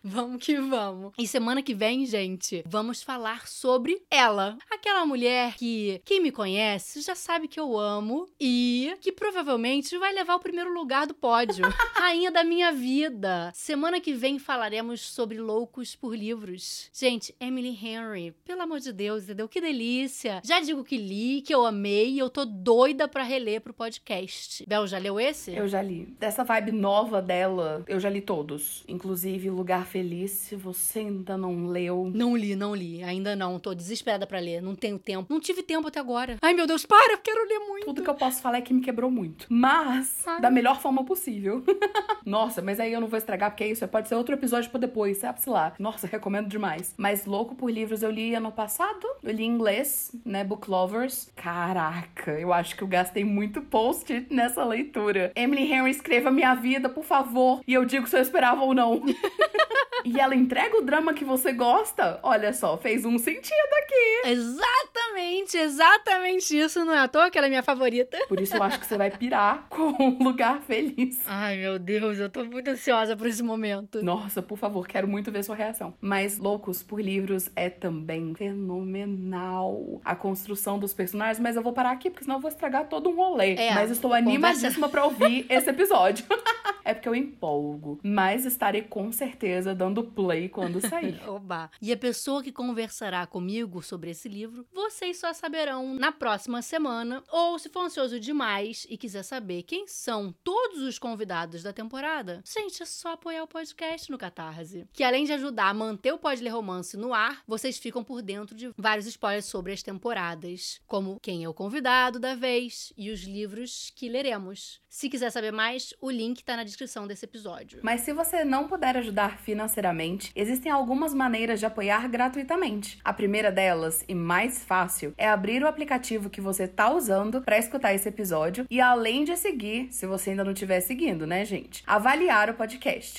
Vamos que vamos. E semana que vem, gente, vamos falar sobre ela. Aquela mulher que quem me conhece já sabe que eu amo e que provavelmente vai levar o primeiro lugar do pódio. *laughs* Rainha da minha vida. Semana que vem falaremos sobre loucos por livros. Gente, Emily Henry, pelo amor de Deus, entendeu? Que delícia. Já digo que li, que eu amei e eu tô doida pra reler pro podcast. Bel, já leu esse? Eu já li. Dessa vibe nova dela, eu já li todos. Inclusive Lugar Feliz, se você ainda não leu. Não li, não li. Ainda não. Tô desesperada para ler. Não tenho tempo. Não tive tempo até agora. Ai, meu Deus, para! Eu quero ler muito. Tudo que eu posso falar é que me quebrou muito. Mas, Ai. da melhor forma possível. *laughs* Nossa, mas aí eu não vou estragar, porque é isso. Pode ser outro episódio pra depois, sabe-se lá. Nossa, recomendo demais. Mas Louco por Livros eu li ano passado. Eu li em inglês, né? Book Lovers. Caraca, eu acho que eu gastei muito post nessa leitura. Emily Henry, escreva minha vida, por favor. E eu digo se eu esperava ou não. *laughs* e ela entrega o drama que você gosta. Olha só, fez um sentido aqui. Exatamente, exatamente isso. Não é à toa que ela é minha favorita. Por isso eu acho que você vai pirar *laughs* com um lugar feliz. Ai, meu Deus, eu tô muito ansiosa por esse momento. Nossa, por favor, quero muito ver sua reação. Mas Loucos por Livros é também fenomenal. A construção dos personagens, mas eu vou parar aqui, porque senão eu vou estragar todo um rolê. É, mas estou animadíssima pra ouvir esse episódio. *laughs* é porque eu empolgo. Mas estarei com certeza dando play quando sair. *laughs* Oba! E a pessoa que conversará comigo sobre esse livro, vocês só saberão na próxima semana. Ou se for ansioso demais e quiser saber quem são todos os convidados da temporada, gente, é só apoiar o podcast no Catarse. Que além de ajudar a manter o Pode Ler Romance no ar, vocês ficam por dentro de vários spoilers sobre as temporadas, como quem é o convidado da vez e os livros que leremos. Se quiser saber mais, o link tá na descrição desse episódio. Mas se você não puder ajudar financeiramente, existem algumas maneiras de apoiar gratuitamente. A primeira delas, e mais fácil, é abrir o aplicativo que você tá usando para escutar esse episódio e além de seguir, se você ainda não estiver seguindo, né, gente? Avaliar o podcast.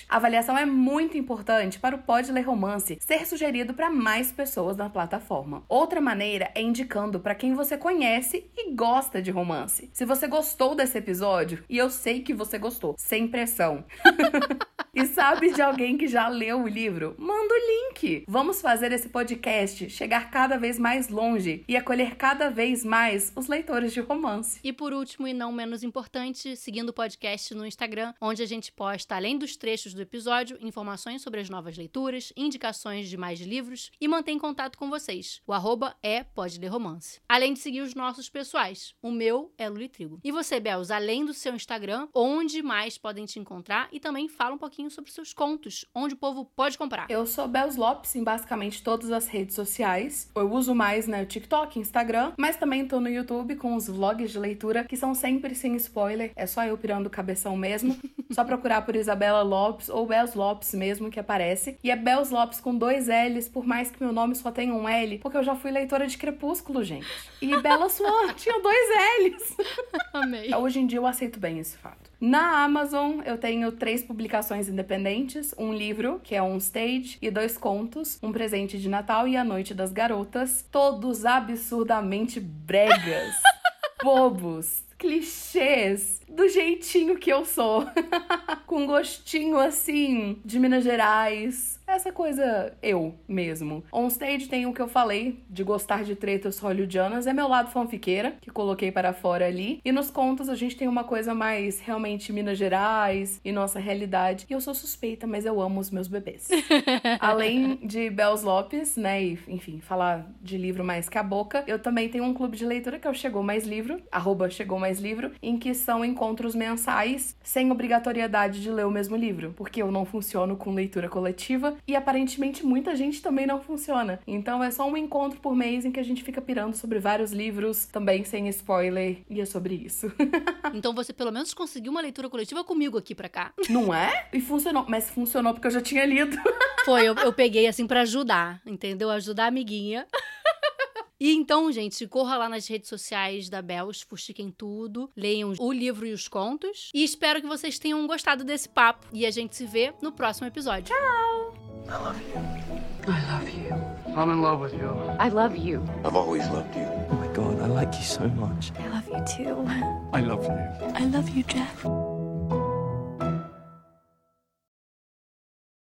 A avaliação é muito importante para o Pode Ler Romance ser sugerido para mais pessoas na plataforma. Outra maneira é indicando para quem você conhece e gosta de romance. Se você gostou desse episódio, e eu sei que você gostou, sem pressão. *laughs* e sabe de alguém que já leu o livro? Manda o link. Vamos fazer esse podcast chegar cada vez mais longe e acolher cada vez mais os leitores de romance. E por último, e não menos importante, seguindo o podcast no Instagram, onde a gente posta, além dos trechos do episódio, informações sobre as novas leituras, indicações de mais livros e mantém contato com vocês. O arroba é Pode Ler Romance. Além de seguir os nossos pessoais. O meu é Luli Trigo. E você, Bels, além do seu Instagram, onde mais podem te encontrar e também fala um pouquinho sobre seus contos, onde o povo pode comprar. Eu sou Bels Lopes em basicamente todas as redes sociais. Eu uso mais né, TikTok, Instagram, mas também tô no YouTube com os vlogs de leitura que são sempre sem spoiler. É só eu pirando o cabeção mesmo. *laughs* só procurar por Isabela Lopes ou Bels Lopes mesmo que aparece. E é Bels Lopes com dois L's, por mais que meu nome só tenha um L, porque eu já fui leitora de Crepúsculo, gente. E Bela *laughs* Swan tinha dois L's. *laughs* Amei. Hoje em dia eu aceito bem esse fato. Na Amazon, eu tenho três publicações independentes: um livro, que é um stage, e dois contos, um presente de Natal e a Noite das Garotas, todos absurdamente bregas, *laughs* bobos, clichês, do jeitinho que eu sou. *laughs* Com gostinho assim de Minas Gerais. Essa coisa eu mesmo. On stage tem o que eu falei de gostar de tretas hollywoodianas, é meu lado fanfiqueira, que coloquei para fora ali. E nos contos a gente tem uma coisa mais realmente Minas Gerais e nossa realidade. E eu sou suspeita, mas eu amo os meus bebês. *laughs* Além de Bells Lopes, né, e enfim, falar de livro mais que a boca, eu também tenho um clube de leitura que é o Chegou Mais Livro, arroba Chegou Mais Livro, em que são encontros mensais sem obrigatoriedade de ler o mesmo livro, porque eu não funciono com leitura coletiva e aparentemente muita gente também não funciona. Então é só um encontro por mês em que a gente fica pirando sobre vários livros, também sem spoiler, e é sobre isso. *laughs* então você pelo menos conseguiu uma leitura coletiva comigo aqui pra cá. Não é? E funcionou. Mas funcionou porque eu já tinha lido. Foi, eu, eu peguei assim para ajudar, entendeu? Ajudar a amiguinha. E então, gente, corra lá nas redes sociais da Bells, fuxiquem tudo, leiam o livro e os contos. E espero que vocês tenham gostado desse papo. E a gente se vê no próximo episódio. Tchau! I love you. I love you. I'm in love with you. I love you. I've always loved you. Oh my god, I like you so much. I love you too. I love you. I love you, Jeff.